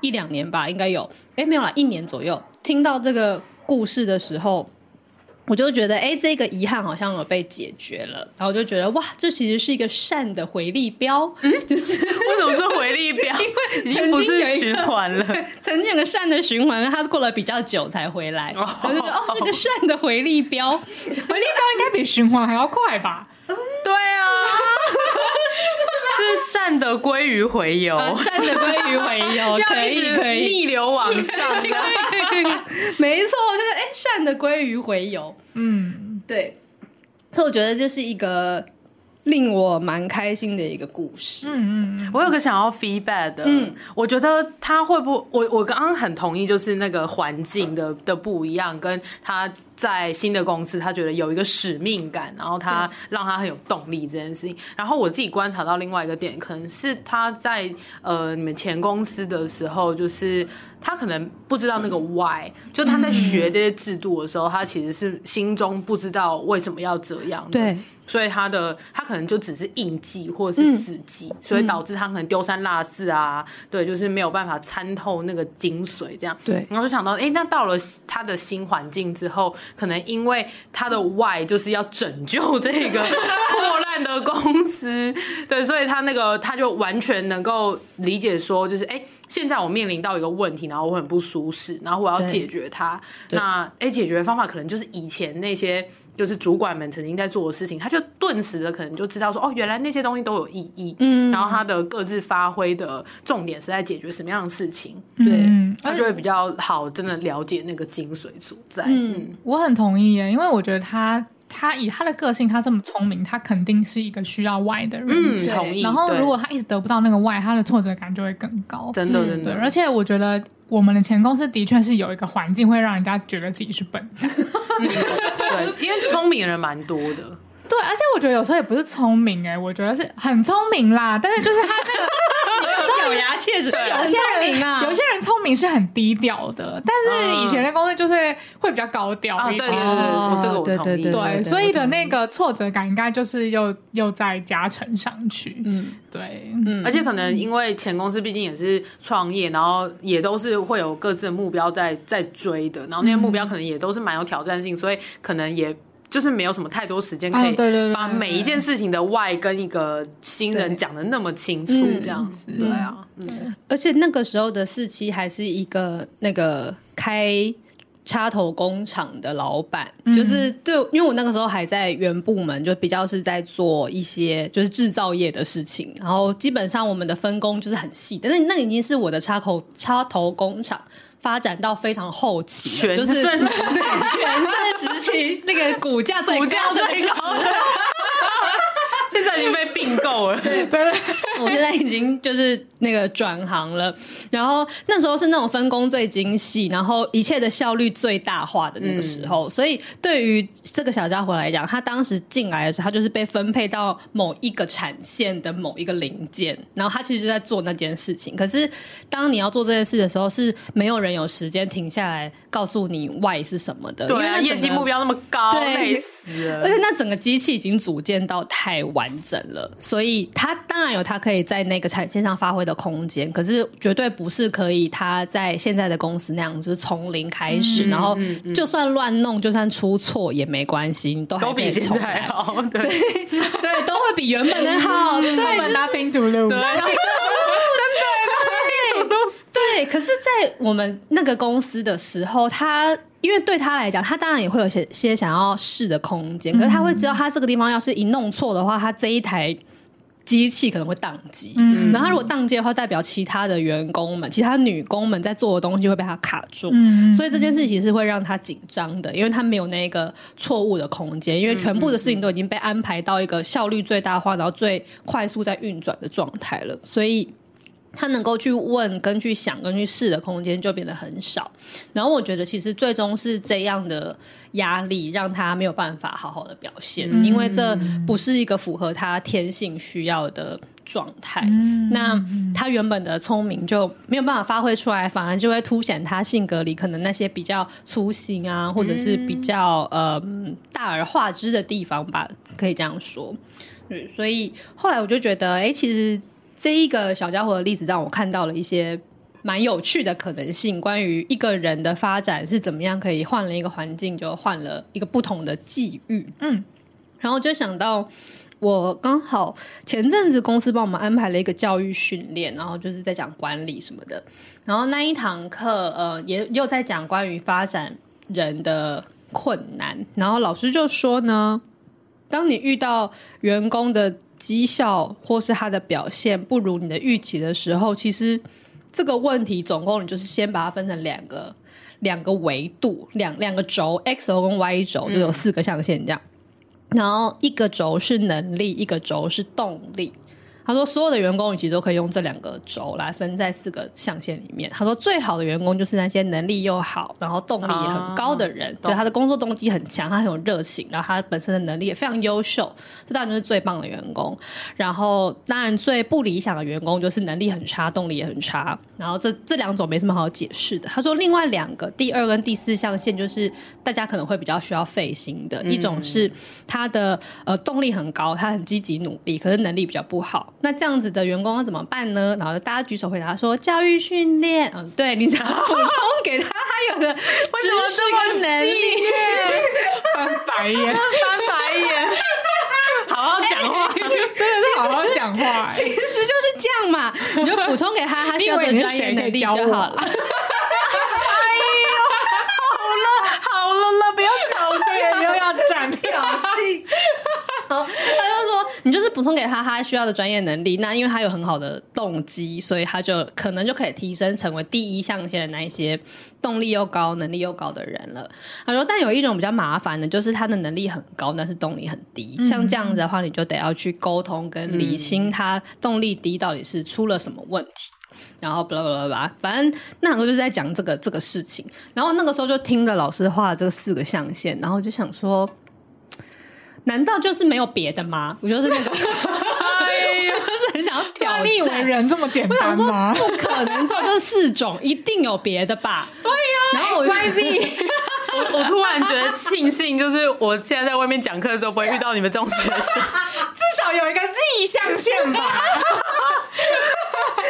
一两年吧，应该有，哎，没有啦，一年左右，听到这个故事的时候，我就觉得，哎，这个遗憾好像有被解决了，然后我就觉得，哇，这其实是一个善的回力标，嗯，就是为什么说回力镖？因为已经不是循环了，曾经有个善的循环，它过了比较久才回来。哦，我就觉得哦，是个善的回力镖，回力镖应该比循环还要快吧？对啊，是，善的鲑鱼回游，啊、善的鲑鱼回游，可以可以。逆流往上，对没错，就是哎，善的鲑鱼回游，嗯，对，所以我觉得这是一个。令我蛮开心的一个故事。嗯嗯，我有个想要 feedback 的，嗯，我觉得他会不，我我刚刚很同意，就是那个环境的的不一样，跟他在新的公司，他觉得有一个使命感，然后他让他很有动力这件事情。然后我自己观察到另外一个点，可能是他在呃你们前公司的时候，就是。他可能不知道那个 why，就他在学这些制度的时候，他其实是心中不知道为什么要这样。对，所以他的他可能就只是应记或者是死记，所以导致他可能丢三落四啊。对，就是没有办法参透那个精髓，这样。对，然后就想到，哎，那到了他的新环境之后，可能因为他的 why 就是要拯救这个破烂的公司，对，所以他那个他就完全能够理解说，就是哎。现在我面临到一个问题，然后我很不舒适，然后我要解决它。那哎，解决的方法可能就是以前那些就是主管们曾经在做的事情，他就顿时的可能就知道说，哦，原来那些东西都有意义。嗯，然后他的各自发挥的重点是在解决什么样的事情，对，嗯，他就会比较好，真的了解那个精髓所在。嗯，嗯，我很同意耶，因为我觉得他。他以他的个性，他这么聪明，他肯定是一个需要 why 的人。嗯，同意。然后，如果他一直得不到那个 why，他的挫折感就会更高。真的，真的。而且，我觉得我们的前公司的确是有一个环境，会让人家觉得自己是笨。对，因为聪明的人蛮多的。对，而且我觉得有时候也不是聪明，哎，我觉得是很聪明啦。但是就是他那个。咬牙切齿，有些人啊，有些人聪明是很低调的，但是以前的公司就是会比较高调一点。对对对，我这个我同意。对，所以的那个挫折感应该就是又又再加成上去。嗯，对，嗯，而且可能因为前公司毕竟也是创业，然后也都是会有各自的目标在在追的，然后那些目标可能也都是蛮有挑战性，所以可能也。就是没有什么太多时间可以把每一件事情的 why 跟一个新人讲的那么清楚，这样子，对啊，嗯，而且那个时候的四期还是一个那个开插头工厂的老板，就是对，因为我那个时候还在原部门，就比较是在做一些就是制造业的事情，然后基本上我们的分工就是很细，但是那已经是我的插口插头工厂。发展到非常后期，就是 全盛时期，那个股价最高最高的。现在已经被并购了，对，我现在已经就是那个转行了。然后那时候是那种分工最精细，然后一切的效率最大化的那个时候。嗯、所以对于这个小家伙来讲，他当时进来的时候，他就是被分配到某一个产线的某一个零件，然后他其实就在做那件事情。可是当你要做这件事的时候，是没有人有时间停下来告诉你 why 是什么的。对啊，业绩目标那么高，对，累 死了。而且那整个机器已经组建到太。完整了，所以他当然有他可以在那个产线上发挥的空间，可是绝对不是可以他在现在的公司那样，就是从零开始，嗯、然后就算乱弄，就算出错也没关系，你都还比现在好。对对，都会比原本的好。对，原本 nothing to lose。对，对，可是，在我们那个公司的时候，他。因为对他来讲，他当然也会有些些想要试的空间，可是他会知道，他这个地方要是一弄错的话，他这一台机器可能会宕机。嗯，然后它如果宕机的话，代表其他的员工们、其他女工们在做的东西会被它卡住。嗯，所以这件事情是会让他紧张的，因为他没有那个错误的空间，因为全部的事情都已经被安排到一个效率最大化，然后最快速在运转的状态了，所以。他能够去问、跟去想、跟去试的空间就变得很少。然后我觉得，其实最终是这样的压力让他没有办法好好的表现，嗯、因为这不是一个符合他天性需要的状态。嗯、那他原本的聪明就没有办法发挥出来，反而就会凸显他性格里可能那些比较粗心啊，或者是比较呃大而化之的地方吧，可以这样说。对，所以后来我就觉得，哎，其实。这一个小家伙的例子让我看到了一些蛮有趣的可能性，关于一个人的发展是怎么样可以换了一个环境就换了一个不同的际遇。嗯，然后就想到，我刚好前阵子公司帮我们安排了一个教育训练，然后就是在讲管理什么的。然后那一堂课，呃，也又在讲关于发展人的困难。然后老师就说呢，当你遇到员工的绩效或是他的表现不如你的预期的时候，其实这个问题总共你就是先把它分成两个。两个维度，两两个轴，X 轴跟 Y 轴就有四个象限这样，嗯、然后一个轴是能力，一个轴是动力。他说：“所有的员工其实都可以用这两个轴来分在四个象限里面。”他说：“最好的员工就是那些能力又好，然后动力也很高的人，对、啊、他的工作动机很强，他很有热情，然后他本身的能力也非常优秀，这当然就是最棒的员工。然后当然最不理想的员工就是能力很差，动力也很差。然后这这两种没什么好解释的。”他说：“另外两个第二跟第四象限就是大家可能会比较需要费心的，嗯、一种是他的呃动力很高，他很积极努力，可是能力比较不好。”那这样子的员工要怎么办呢？然后大家举手回答说：教育训练。嗯，对，你想要补充给他他有的 知识跟能力。翻白眼，翻白眼，好好讲话，真的是好好讲话。其实就是这样嘛，你就补充给他他需要的专业能力就好了。哎呦，好了好了了，不要吵架，又要转挑衅。好，他就说你就是补充给他他需要的专业能力，那因为他有很好的动机，所以他就可能就可以提升成为第一象限的那一些动力又高、能力又高的人了。他说，但有一种比较麻烦的，就是他的能力很高，但是动力很低。嗯、像这样子的话，你就得要去沟通跟理清他动力低到底是出了什么问题。然后巴拉巴拉巴拉，反正那个就是在讲这个这个事情。然后那个时候就听着老师画这个四个象限，然后就想说。难道就是没有别的吗？我就是那个，哎呀，就是很想要挑战。你以为人这么简单吗？不可能做这四种，一定有别的吧？对呀、啊。然后我 X Y 我我突然觉得庆幸，就是我现在在外面讲课的时候，不会遇到你们这种学生，至少有一个 Z 象限吧。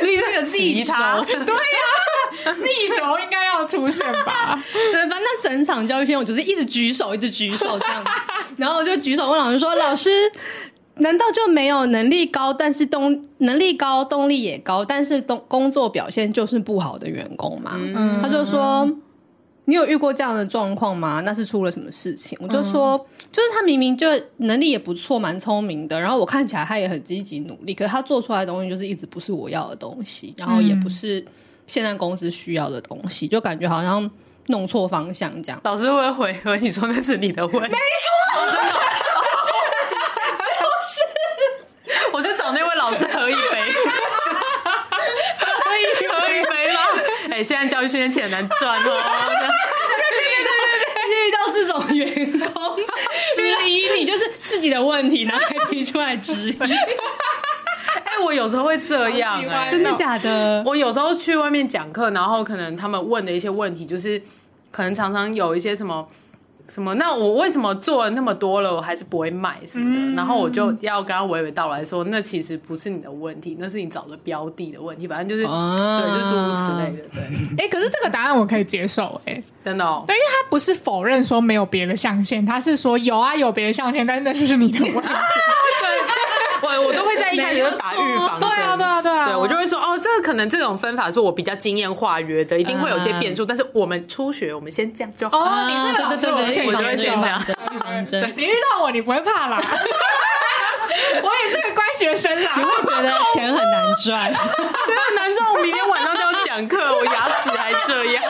你这个 Z 轴，对呀、啊、，Z 轴应该要出现吧？对，反正整场教育片我就是一直举手，一直举手这样子。然后我就举手问老师说：“老师，难道就没有能力高，但是动能力高，动力也高，但是动工作表现就是不好的员工吗？”嗯、他就说：“你有遇过这样的状况吗？那是出了什么事情？”我就说：“就是他明明就能力也不错，蛮聪明的，然后我看起来他也很积极努力，可是他做出来的东西就是一直不是我要的东西，然后也不是现在公司需要的东西，就感觉好像。”弄错方向，这样老师会回回你说那是你的问题？没错，真的就是，我就找那位老师喝一杯，喝 一喝一杯吗？哎、欸，现在教育训练钱难赚哦。遇到这种员工质疑你，就是自己的问题，然后还提出来质疑。哎、欸，我有时候会这样、真的假的？我有时候去外面讲课，然后可能他们问的一些问题就是。可能常常有一些什么什么，那我为什么做了那么多了，我还是不会卖什么的？嗯、然后我就要跟他娓娓道来说，那其实不是你的问题，那是你找的标的的问题。反正就是、啊、对，就诸如此类的。对，哎、欸，可是这个答案我可以接受、欸，哎，真的、哦，对，因为他不是否认说没有别的象限，他是说有啊，有别的象限，但是那就是你的问题。对。我我都会在一开始就打预防针，对啊对啊对啊，对我就会说哦，这个可能这种分法是我比较经验化约的，一定会有些变数，但是我们初学，我们先这样就好。哦，你这个对对对，我就会先这样。预防针，你遇到我，你不会怕啦。我也是个乖学生啦。只会觉得钱很难赚，觉得很难赚。我明天晚上就要讲课，我牙齿还这样。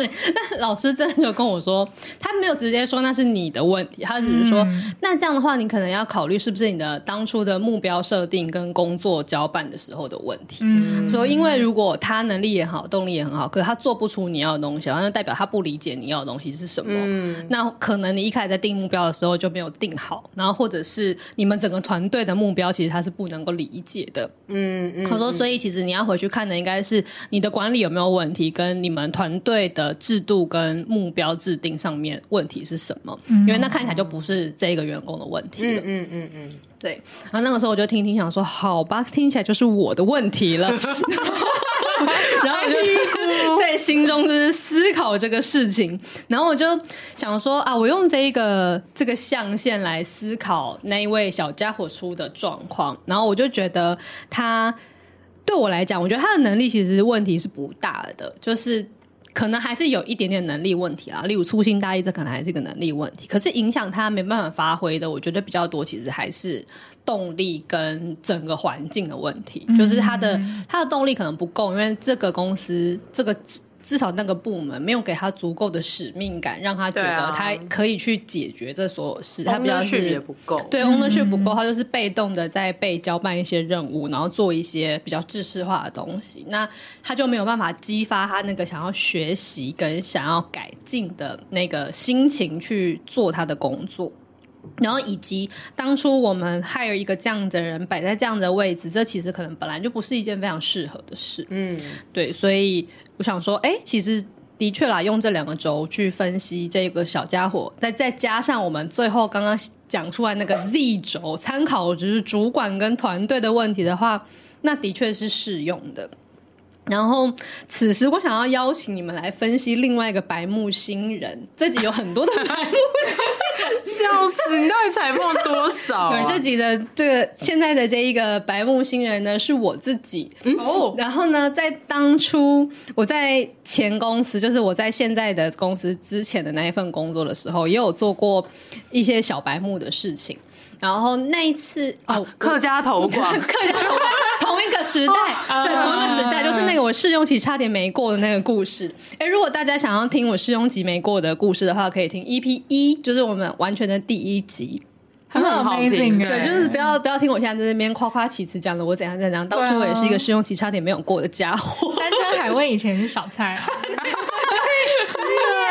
对，那老师真的就跟我说，他没有直接说那是你的问题，他只是说，嗯、那这样的话，你可能要考虑是不是你的当初的目标设定跟工作交办的时候的问题。嗯，所以因为如果他能力也好，动力也很好，可是他做不出你要的东西，然后那代表他不理解你要的东西是什么。嗯，那可能你一开始在定目标的时候就没有定好，然后或者是你们整个团队的目标其实他是不能够理解的。嗯嗯，他说，所以其实你要回去看的应该是你的管理有没有问题，跟你们团队的。制度跟目标制定上面问题是什么？嗯、因为那看起来就不是这个员工的问题了。嗯嗯嗯嗯，对。然后那个时候我就听听想说，好吧，听起来就是我的问题了。然后我就在心中就是思考这个事情，然后我就想说啊，我用这一个这个象限来思考那一位小家伙出的状况，然后我就觉得他对我来讲，我觉得他的能力其实问题是不大的，就是。可能还是有一点点能力问题啊，例如粗心大意，这可能还是一个能力问题。可是影响他没办法发挥的，我觉得比较多，其实还是动力跟整个环境的问题，就是他的他的动力可能不够，因为这个公司这个。至少那个部门没有给他足够的使命感，让他觉得他可以去解决这所有事。啊、他比较是也不够，对 ownership 不够，他就是被动的在被交办一些任务，然后做一些比较制式化的东西。那他就没有办法激发他那个想要学习跟想要改进的那个心情去做他的工作。然后以及当初我们 hire 一个这样的人摆在这样的位置，这其实可能本来就不是一件非常适合的事。嗯，对，所以我想说，哎，其实的确啦，用这两个轴去分析这个小家伙，再再加上我们最后刚刚讲出来那个 Z 轴，参考就是主管跟团队的问题的话，那的确是适用的。然后，此时我想要邀请你们来分析另外一个白木星人。这集有很多的白木星人，笑死！你到底采访多少啊？这集的这个现在的这一个白木星人呢，是我自己。哦、嗯，然后呢，在当初我在前公司，就是我在现在的公司之前的那一份工作的时候，也有做过一些小白木的事情。然后那一次哦，客家投广，客家投广，同一个时代，哦、对，同一个时代，就是那个我试用期差点没过的那个故事。哎，如果大家想要听我试用期没过的故事的话，可以听 EP 一，就是我们完全的第一集，很好听。对，就是不要不要听我现在在那边夸夸其词讲的我怎样怎样，当初我也是一个试用期差点没有过的家伙。山珍海味以前是小菜啊，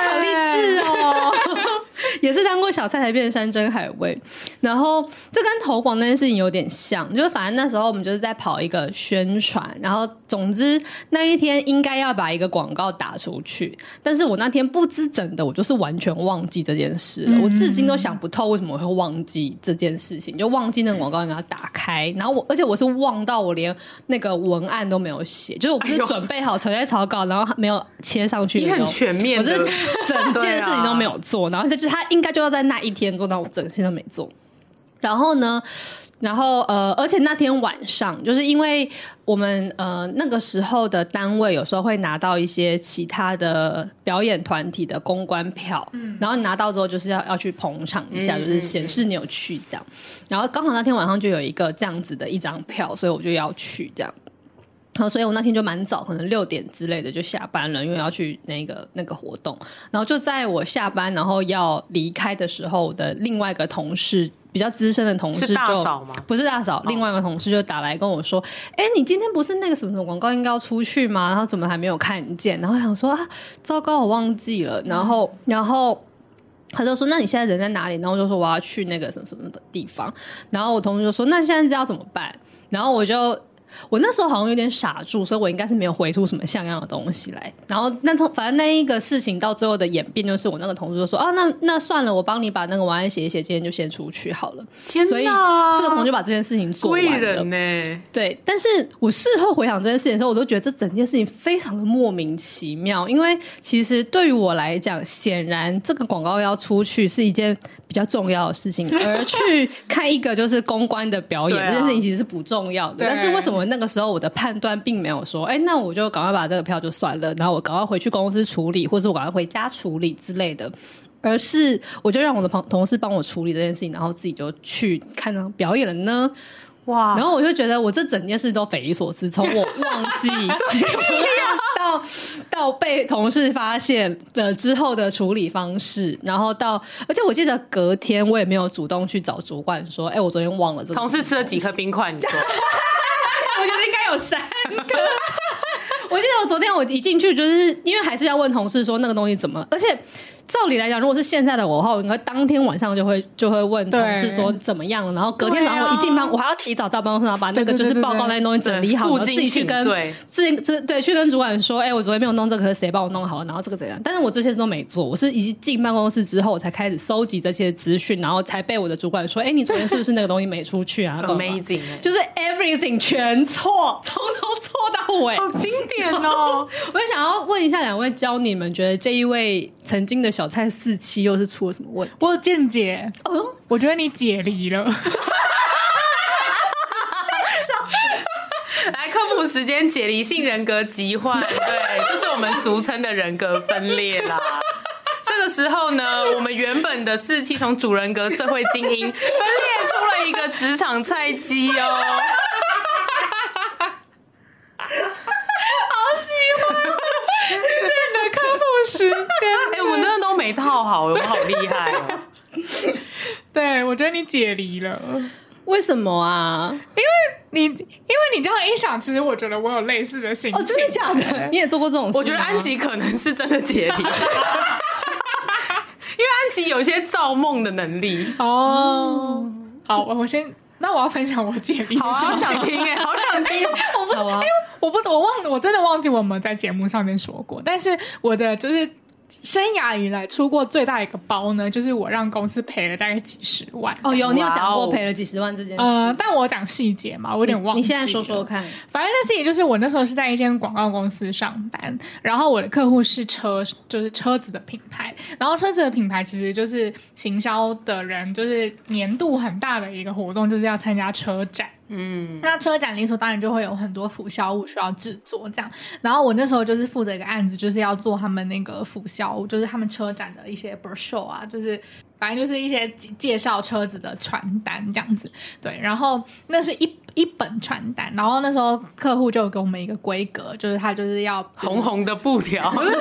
好励志哦。也是当过小菜才变山珍海味，然后这跟投广那件事情有点像，就是反正那时候我们就是在跑一个宣传，然后总之那一天应该要把一个广告打出去，但是我那天不知怎的，我就是完全忘记这件事了，我至今都想不透为什么我会忘记这件事情，就忘记那个广告应该要打开，然后我而且我是忘到我连那个文案都没有写，就是我不是准备好草在草稿，然后没有切上去，你很全面，我是整件事情都没有做，然后这就是他。应该就要在那一天做到，我整天都没做。然后呢，然后呃，而且那天晚上，就是因为我们呃那个时候的单位有时候会拿到一些其他的表演团体的公关票，嗯，然后拿到之后就是要要去捧场一下，就是显示你有去这样。然后刚好那天晚上就有一个这样子的一张票，所以我就要去这样。然后，所以我那天就蛮早，可能六点之类的就下班了，因为要去那个那个活动。然后就在我下班，然后要离开的时候，我的另外一个同事，比较资深的同事就？不是大嫂，另外一个同事就打来跟我说：“哎、哦，你今天不是那个什么什么广告应该要出去吗？然后怎么还没有看见？”然后想说：“啊，糟糕，我忘记了。”然后，然后他就说：“那你现在人在哪里？”然后我就说：“我要去那个什么什么的地方。”然后我同事就说：“那现在这要怎么办？”然后我就。我那时候好像有点傻住，所以我应该是没有回出什么像样的东西来。然后那同反正那一个事情到最后的演变，就是我那个同事就说：“啊，那那算了，我帮你把那个文案写一写，今天就先出去好了。”天！所以这个同事就把这件事情做完了。呢？对，但是我事后回想这件事情的时候，我都觉得这整件事情非常的莫名其妙。因为其实对于我来讲，显然这个广告要出去是一件比较重要的事情，而去看一个就是公关的表演，啊、这件事情其实是不重要的。但是为什么？那个时候我的判断并没有说，哎、欸，那我就赶快把这个票就算了，然后我赶快回去公司处理，或是我赶快回家处理之类的，而是我就让我的朋同事帮我处理这件事情，然后自己就去看那表演了呢。哇！然后我就觉得我这整件事都匪夷所思，从我忘记到 到被同事发现了之后的处理方式，然后到而且我记得隔天我也没有主动去找主管说，哎、欸，我昨天忘了这个。同事吃了几颗冰块？你说？我觉得应该有三个。我记得我昨天我一进去，就是因为还是要问同事说那个东西怎么了，而且。照理来讲，如果是现在的我的话，我应该当天晚上就会就会问同事说怎么样了，然后隔天早上我一进班，我还要提早到办公室，然后把那个就是报告那些东西整理好，然后自己去跟自自对去跟主管说，哎、欸，我昨天没有弄这个，可是谁帮我弄好了？然后这个怎样？但是我这些事都没做，我是一进办公室之后，我才开始收集这些资讯，然后才被我的主管说，哎、欸，你昨天是不是那个东西没出去啊？Amazing，就是 everything 全错，从头错到。酷哎、欸，好经典哦！我想要问一下两位，教你们觉得这一位曾经的小菜四期又是出了什么问题？我有见解，嗯，我觉得你解离了。来科普时间，解离性人格疾患，对，就是我们俗称的人格分裂啦。这个时候呢，我们原本的四期从主人格社会精英分裂出了一个职场菜鸡哦。好喜欢时间，哎、欸，我那个都没套好，我好厉害哦。对，我觉得你解离了。为什么啊？因为你，因为你这样一想，其实我觉得我有类似的心情。哦，真的假的？你也做过这种事？我觉得安吉可能是真的解离，因为安吉有一些造梦的能力。哦，好，我我先，那我要分享我解离。好，好想听哎，好想听。我不，哎、啊欸我不，我忘，我真的忘记我们在节目上面说过，但是我的就是。生涯以来出过最大一个包呢，就是我让公司赔了大概几十万。哦，有你有讲过赔了几十万这件事。呃，但我讲细节嘛，我有点忘记。你现在说说看。反正那细节就是我那时候是在一间广告公司上班，然后我的客户是车，就是车子的品牌。然后车子的品牌其实就是行销的人，就是年度很大的一个活动，就是要参加车展。嗯，那车展理所当然就会有很多辅销物需要制作，这样。然后我那时候就是负责一个案子，就是要做他们那个辅销物，就是他们车展的一些 brochure 啊，就是反正就是一些介绍车子的传单这样子。对，然后那是一。一本传单，然后那时候客户就给我们一个规格，就是他就是要红红的布条，没有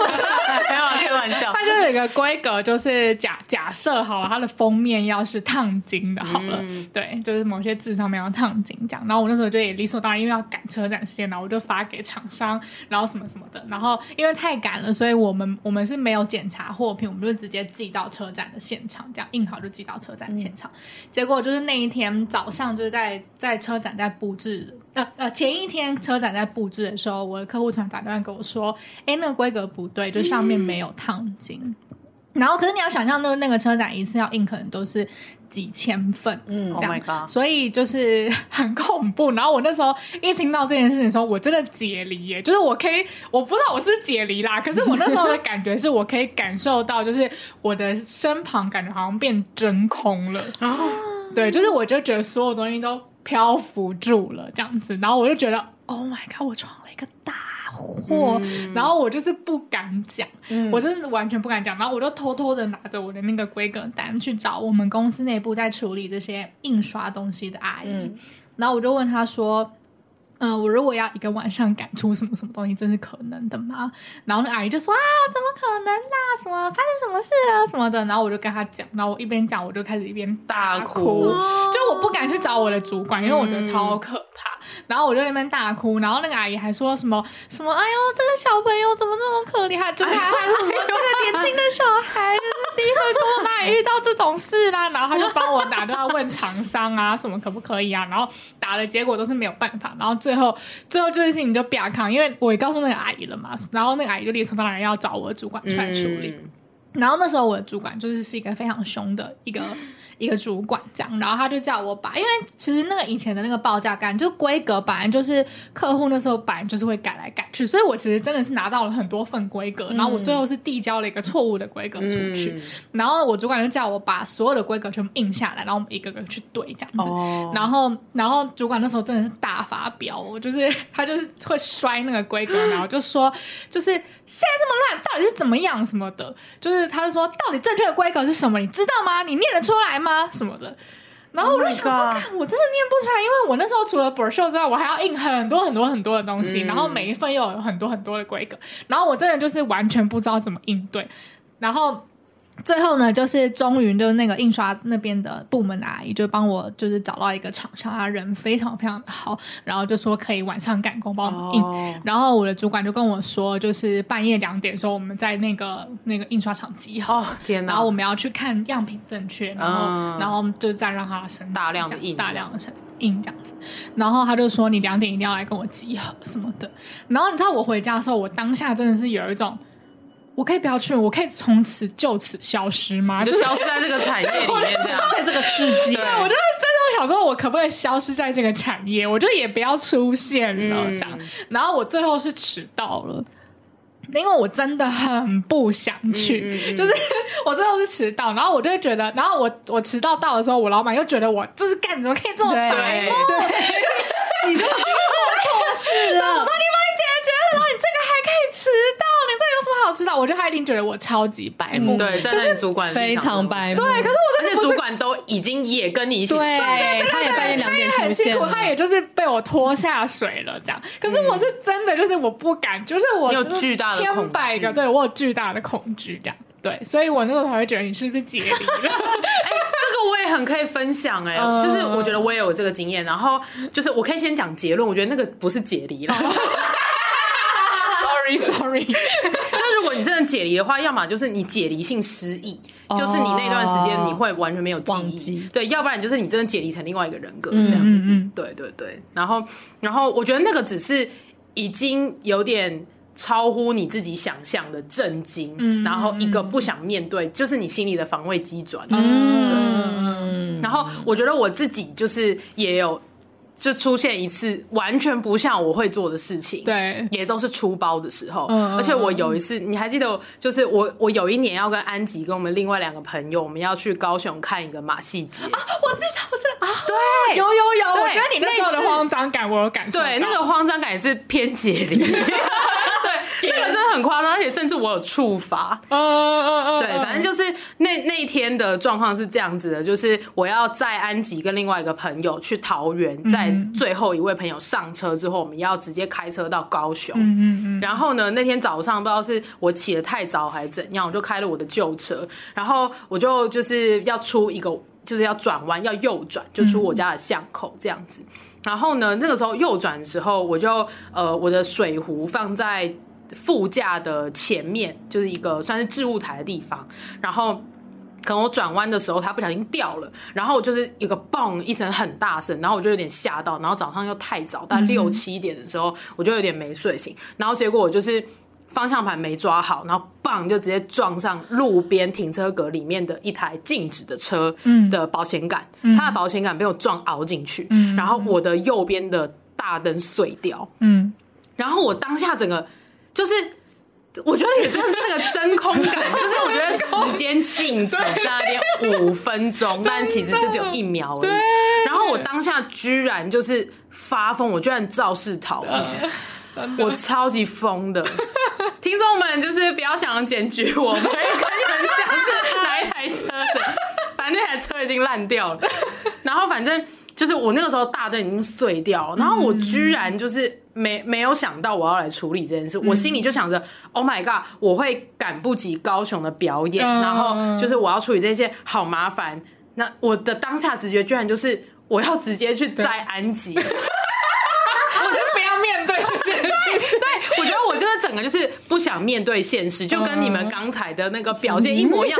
开玩笑，他就有一个规格，就是假假设好了，它的封面要是烫金的，好了，嗯、对，就是某些字上面要烫金这样。然后我那时候就也理所当然，因为要赶车展时间，然后我就发给厂商，然后什么什么的。然后因为太赶了，所以我们我们是没有检查货品，我们就直接寄到车展的现场，这样印好就寄到车展现场。嗯、结果就是那一天早上，就是在在车展在布置，呃呃，前一天车展在布置的时候，我的客户突然打电话跟我说：“哎，那个规格不对，就上面没有烫金。嗯”然后，可是你要想象，那那个车展一次要印，可能都是几千份，嗯，这样，Oh 所以就是很恐怖。然后我那时候一听到这件事情的时候，我真的解离耶，就是我可以，我不知道我是解离啦，可是我那时候的感觉是我可以感受到，就是我的身旁感觉好像变真空了，然后对，就是我就觉得所有东西都。漂浮住了这样子，然后我就觉得，Oh my god，我闯了一个大祸，嗯、然后我就是不敢讲，嗯、我真是完全不敢讲，然后我就偷偷的拿着我的那个规格单去找我们公司内部在处理这些印刷东西的阿姨，嗯、然后我就问她说。嗯、呃，我如果要一个晚上赶出什么什么东西，这是可能的吗？然后那阿姨就说啊，怎么可能啦？什么发生什么事了什么的？然后我就跟她讲，然后我一边讲，我就开始一边大哭，大哭就我不敢去找我的主管，因为我觉得超可怕。嗯、然后我就在那边大哭，然后那个阿姨还说什么什么，哎呦，这个小朋友怎么这么可怜？还就还还说这个年轻的小孩就是第一回国哪里遇到这种事啦？然后他就帮我打电话问厂商啊，什么可不可以啊？然后打的结果都是没有办法，然后。最后，最后这件事情就不要扛，因为我也告诉那个阿姨了嘛，然后那个阿姨就理所当然要找我的主管出来处理。嗯、然后那时候我的主管就是是一个非常凶的一个。一个主管这样，然后他就叫我把，因为其实那个以前的那个报价单就规格本来就是客户那时候本来就是会改来改去，所以我其实真的是拿到了很多份规格，然后我最后是递交了一个错误的规格出去，嗯、然后我主管就叫我把所有的规格全部印下来，然后我们一个个去对这样子，哦、然后然后主管那时候真的是大发飙，我就是他就是会摔那个规格，然后就说就是现在这么乱，到底是怎么样什么的，就是他就说到底正确的规格是什么，你知道吗？你念得出来吗？什么的，然后我就想说，oh、看我真的念不出来，因为我那时候除了 brochure 之外，我还要印很多很多很多的东西，嗯、然后每一份又有很多很多的规格，然后我真的就是完全不知道怎么应对，然后。最后呢，就是终于就是那个印刷那边的部门的阿姨就帮我就是找到一个厂商，他人非常非常的好，然后就说可以晚上赶工帮我们印。Oh. 然后我的主管就跟我说，就是半夜两点的时候我们在那个那个印刷厂集合，oh, 天哪，然后我们要去看样品正确，然后、uh. 然后就再让他生大量的印，大量的生印这样子。然后他就说你两点一定要来跟我集合什么的。然后你知道我回家的时候，我当下真的是有一种。我可以不要去，我可以从此就此消失吗？就消失在这个产业里面，消失，在这个世界。对，我就是真的想说，我可不可以消失在这个产业？我就也不要出现了，这样。然后我最后是迟到了。因为我真的很不想去，嗯嗯嗯、就是我最后是迟到，然后我就会觉得，然后我我迟到到的时候，我老板又觉得我就是干怎么可以这么白目？对，就是 你都做错事了，我都已经帮你解决了，然后你这个还可以迟到，好迟到？我觉得他一定觉得我超级白目，嗯、对，站在主管非常白目，对，可是我真的不是主管都已经也跟你一起，对，他也半夜两点很辛苦，他也就是被我拖下水了，这样。可是我是真的，就是我不敢，就是我有巨大的千百个，对我有巨大的恐惧，这样。对，所以我那时候才会觉得你是不是解离了？哎、欸，这个我也很可以分享哎、就是我觉得我也有这个经验，然后就是我可以先讲结论，我觉得那个不是解离了。Sorry，Sorry，你真的解离的话，要么就是你解离性失忆，哦、就是你那段时间你会完全没有记忆，记。对，要不然就是你真的解离成另外一个人格这样子。对对对，然后然后我觉得那个只是已经有点超乎你自己想象的震惊，嗯、然后一个不想面对，就是你心里的防卫机转。嗯，然后我觉得我自己就是也有。就出现一次完全不像我会做的事情，对，也都是出包的时候。嗯，而且我有一次，你还记得，就是我我有一年要跟安吉跟我们另外两个朋友，我们要去高雄看一个马戏节。啊，我知道，我知道啊，对，有有有，我觉得你那时候的慌张感，我有感受，对，那个慌张感也是偏解离。对，那个真的很夸张，而且甚至我有触发。嗯嗯嗯，对，反正就是那那一天的状况是这样子的，就是我要载安吉跟另外一个朋友去桃园，在最后一位朋友上车之后，我们要直接开车到高雄。嗯嗯嗯。然后呢，那天早上不知道是我起得太早还是怎样，我就开了我的旧车，然后我就就是要出一个，就是要转弯，要右转，就出我家的巷口这样子。然后呢，那个时候右转的时候，我就呃，我的水壶放在。副驾的前面就是一个算是置物台的地方，然后可能我转弯的时候它不小心掉了，然后就是一个嘣一声很大声，然后我就有点吓到，然后早上又太早，大概六七点的时候我就有点没睡醒，然后结果我就是方向盘没抓好，然后嘣就直接撞上路边停车格里面的一台静止的车的保险杆，它的保险杆被我撞凹进去，然后我的右边的大灯碎掉，嗯，然后我当下整个。就是，我觉得也真的是那个真空感，就是我觉得时间静止在那边五分钟，但其实就只有一秒而已。然后我当下居然就是发疯，我居然肇事逃逸，我超级疯的。听众们就是不要想要检举我，可以跟你们讲是哪一台车的，反正那台车已经烂掉了。然后反正。就是我那个时候大灯已经碎掉，然后我居然就是没没有想到我要来处理这件事，我心里就想着，Oh my god，我会赶不及高雄的表演，然后就是我要处理这些，好麻烦。那我的当下直觉居然就是我要直接去摘安吉，我就不要面对这件事。对，我觉得我就是整个就是不想面对现实，就跟你们刚才的那个表现一模一样。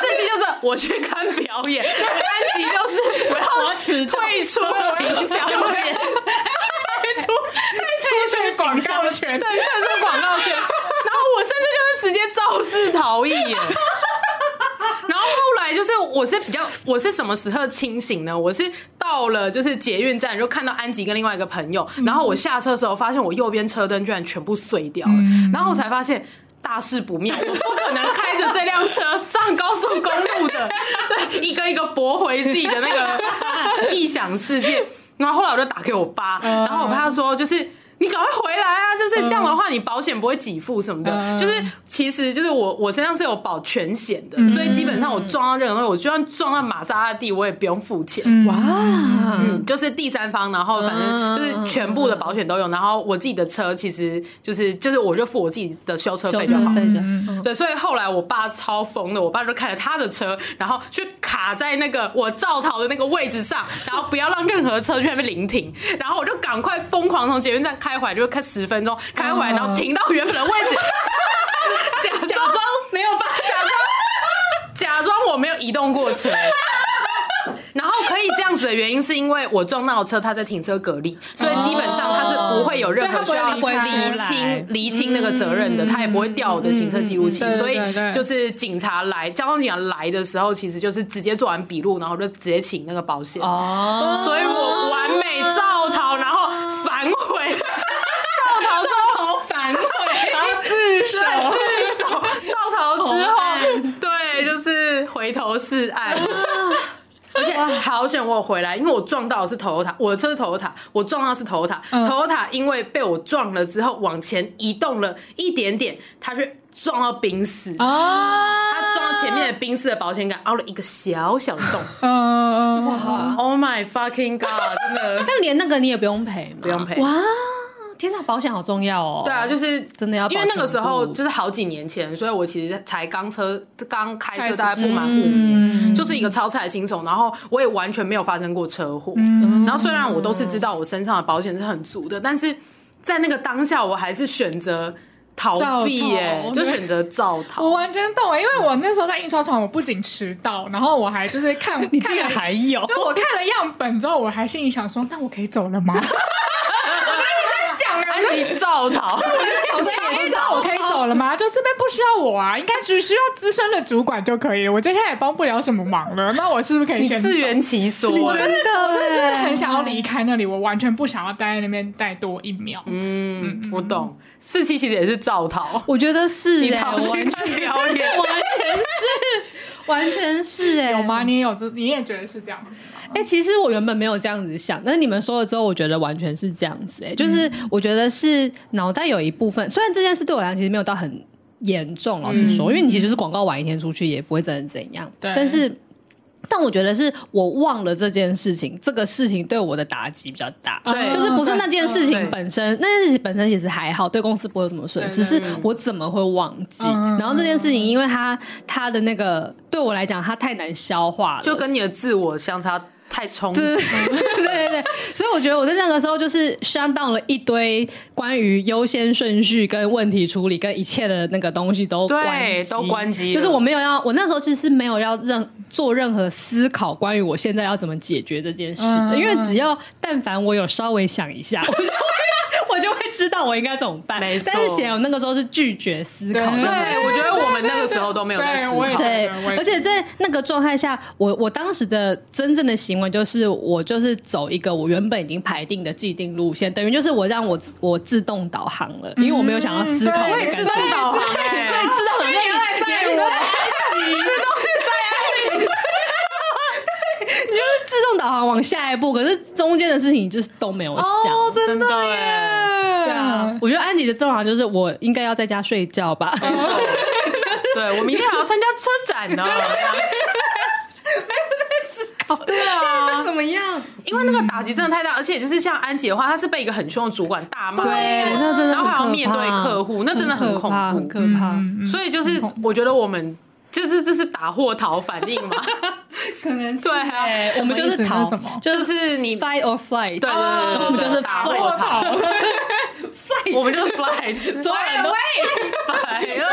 这期就是我去看表演，安吉就是我要辞退出秦小姐，退出退出广告圈，对，退出广告圈。然后我甚至就是直接肇事逃逸耶。然后后来就是我是比较我是什么时候清醒呢？我是到了就是捷运站，就看到安吉跟另外一个朋友，然后我下车的时候发现我右边车灯居然全部碎掉了，然后我才发现。大事不妙，我不可能开着这辆车上高速公路的，对，一个一个驳回自己的那个 异想世界。然后后来我就打给我爸，然后我爸说就是。你赶快回来啊！就是这样的话，你保险不会给付什么的。Uh, 就是其实，就是我我身上是有保全险的，嗯、所以基本上我撞到任何东西，我就算撞到玛莎拉蒂，我也不用付钱。哇，嗯，就是第三方，然后反正就是全部的保险都有。然后我自己的车，其实就是就是我就付我自己的修车费就好。嗯、对，所以后来我爸超疯的，我爸就开了他的车，然后去卡在那个我造逃的那个位置上，然后不要让任何车去那边临停。然后我就赶快疯狂从捷运站。开回来就会开十分钟，开回来然后停到原本的位置，假假装没有发，假装假装我没有移动过车，然后可以这样子的原因是因为我撞到车，他在停车隔离，所以基本上他是不会有任何需要厘清厘清那个责任的，他也不会掉我的行车记录器，所以就是警察来，交通警察来的时候，其实就是直接做完笔录，然后就直接请那个保险。哦，所以我完美肇逃，然后反悔，肇逃之后反悔，然首自首，肇逃之后，对，就是回头是岸。而且好险我有回来，因为我撞到的是 Toyota，我的车是 Toyota，我撞到的是 Toyota，Toyota 因为被我撞了之后往前移动了一点点，它却撞到冰室哦，它撞到前面的冰室的保险杆，凹了一个小小的洞。嗯，哇，Oh my fucking god，真的，但连那个你也不用赔吗？不用赔。哇。天呐，保险好重要哦！对啊，就是真的要，因为那个时候就是好几年前，所以我其实才刚车刚开车，大概不满五年，就是一个超菜新手，然后我也完全没有发生过车祸。然后虽然我都是知道我身上的保险是很足的，但是在那个当下，我还是选择逃避，耶，就选择照逃。我完全懂，因为我那时候在印刷厂，我不仅迟到，然后我还就是看，你竟然还有，就我看了样本之后，我还心里想说，那我可以走了吗？安吉肇逃，我就想说，你知道我可以走了吗？就这边不需要我啊，应该只需要资深的主管就可以了。我接下来也帮不了什么忙了，那我是不是可以先自圆其说？我真的，我真的就是很想要离开那里，我完全不想要待在那边待多一秒。嗯，我懂。四七其实也是造逃，我觉得是哎，完全表演，完全是，完全是哎，有吗？你也有这，你也觉得是这样子？哎、欸，其实我原本没有这样子想，但是你们说了之后，我觉得完全是这样子、欸。哎，就是我觉得是脑袋有一部分，虽然这件事对我来讲其实没有到很严重，老实说，嗯、因为你其实是广告晚一天出去，也不会真的怎样。对，但是。但我觉得是我忘了这件事情，这个事情对我的打击比较大。对，就是不是那件事情本身，那件事情本身其实还好，对公司不会有什么损失。是我怎么会忘记？然后这件事情，因为它它的那个对我来讲，它太难消化了，就跟你的自我相差。太冲击，对对对，所以我觉得我在那个时候就是 shut down 了一堆关于优先顺序跟问题处理跟一切的那个东西都关机，都关机，就是我没有要，我那时候其实是没有要任做任何思考关于我现在要怎么解决这件事的，嗯、因为只要但凡我有稍微想一下，我就会我就会知道我应该怎么办。没错，但是显然我那个时候是拒绝思考。对，我觉得我们那个时候都没有在思考。对，而且在那个状态下，我我当时的真正的行为就是，我就是走一个我原本已经排定的既定路线，等于就是我让我我自动导航了，因为我没有想要思考我的感受。自动导航，对，自动导航。你来自动去在爱情，你就是自动导航往下一步，可是中间的事情你就是都没有想，真的耶。对啊，我觉得安吉的正常就是我应该要在家睡觉吧。对，我明天还要参加车展呢。没有在思考，对啊，怎么样？因为那个打击真的太大，而且就是像安吉的话，他是被一个很凶的主管大骂，对，那真的，然后还要面对客户，那真的很恐怖，很可怕。所以就是我觉得我们就是这是打或逃反应嘛，可能对，我们就是逃什么，就是你 fight or flight，对对对，我们就是打或逃。我们就是 所有人都 fly 了，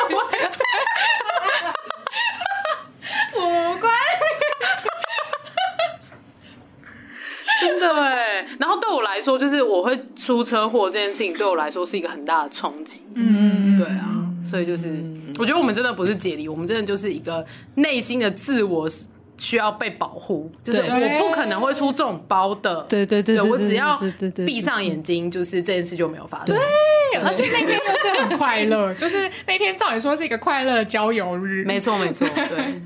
五官，真的哎。然后对我来说，就是我会出车祸这件事情，对我来说是一个很大的冲击。嗯，对啊，所以就是，我觉得我们真的不是解离，我们真的就是一个内心的自我。需要被保护，就是我不可能会出这种包的。对对对，我只要闭上眼睛，就是这件事就没有发生。对，而且那天又是很快乐，就是那天照理说是一个快乐的郊游日。没错没错，对。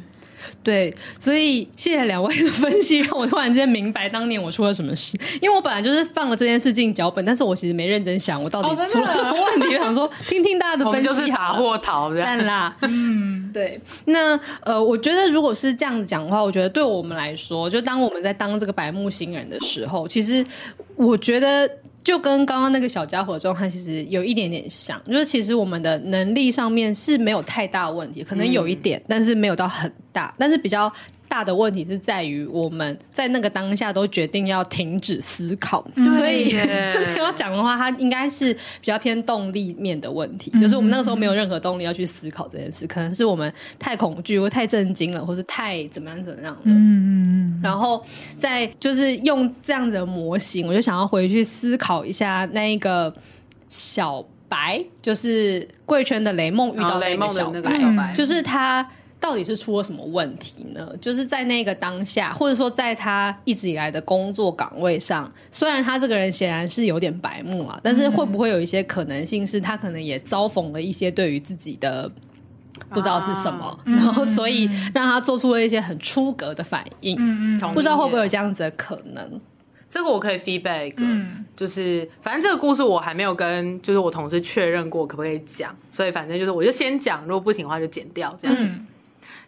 对，所以谢谢两位的分析，让我突然间明白当年我出了什么事。因为我本来就是放了这件事进脚本，但是我其实没认真想我到底出了什么问题。我想说听听大家的分析，就是打或逃的。赞啦，嗯，对。那呃，我觉得如果是这样子讲的话，我觉得对我们来说，就当我们在当这个白木星人的时候，其实我觉得。就跟刚刚那个小家伙的状态其实有一点点像，就是其实我们的能力上面是没有太大问题，可能有一点，但是没有到很大，但是比较大大的问题是在于我们在那个当下都决定要停止思考，所以 真的要讲的话，它应该是比较偏动力面的问题，就是我们那个时候没有任何动力要去思考这件事，可能是我们太恐惧或太震惊了，或是太怎么样怎么样了。嗯嗯嗯。然后在就是用这样的模型，我就想要回去思考一下那一个小白，就是贵圈的雷梦遇到的那个小白，就是他。到底是出了什么问题呢？就是在那个当下，或者说在他一直以来的工作岗位上，虽然他这个人显然是有点白目啊，但是会不会有一些可能性是他可能也遭逢了一些对于自己的不知道是什么，啊、然后所以让他做出了一些很出格的反应。嗯嗯，不知道会不会有这样子的可能？这个我可以 feedback，嗯，就是反正这个故事我还没有跟就是我同事确认过可不可以讲，所以反正就是我就先讲，如果不行的话就剪掉这样。嗯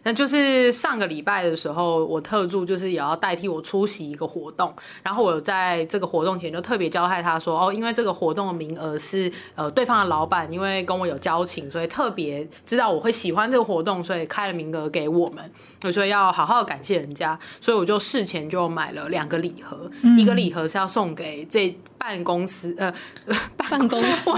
那就是上个礼拜的时候，我特助就是也要代替我出席一个活动，然后我在这个活动前就特别交代他说，哦，因为这个活动的名额是呃对方的老板，因为跟我有交情，所以特别知道我会喜欢这个活动，所以开了名额给我们，所以要好好感谢人家，所以我就事前就买了两个礼盒，嗯、一个礼盒是要送给这。办公司呃，办公司，我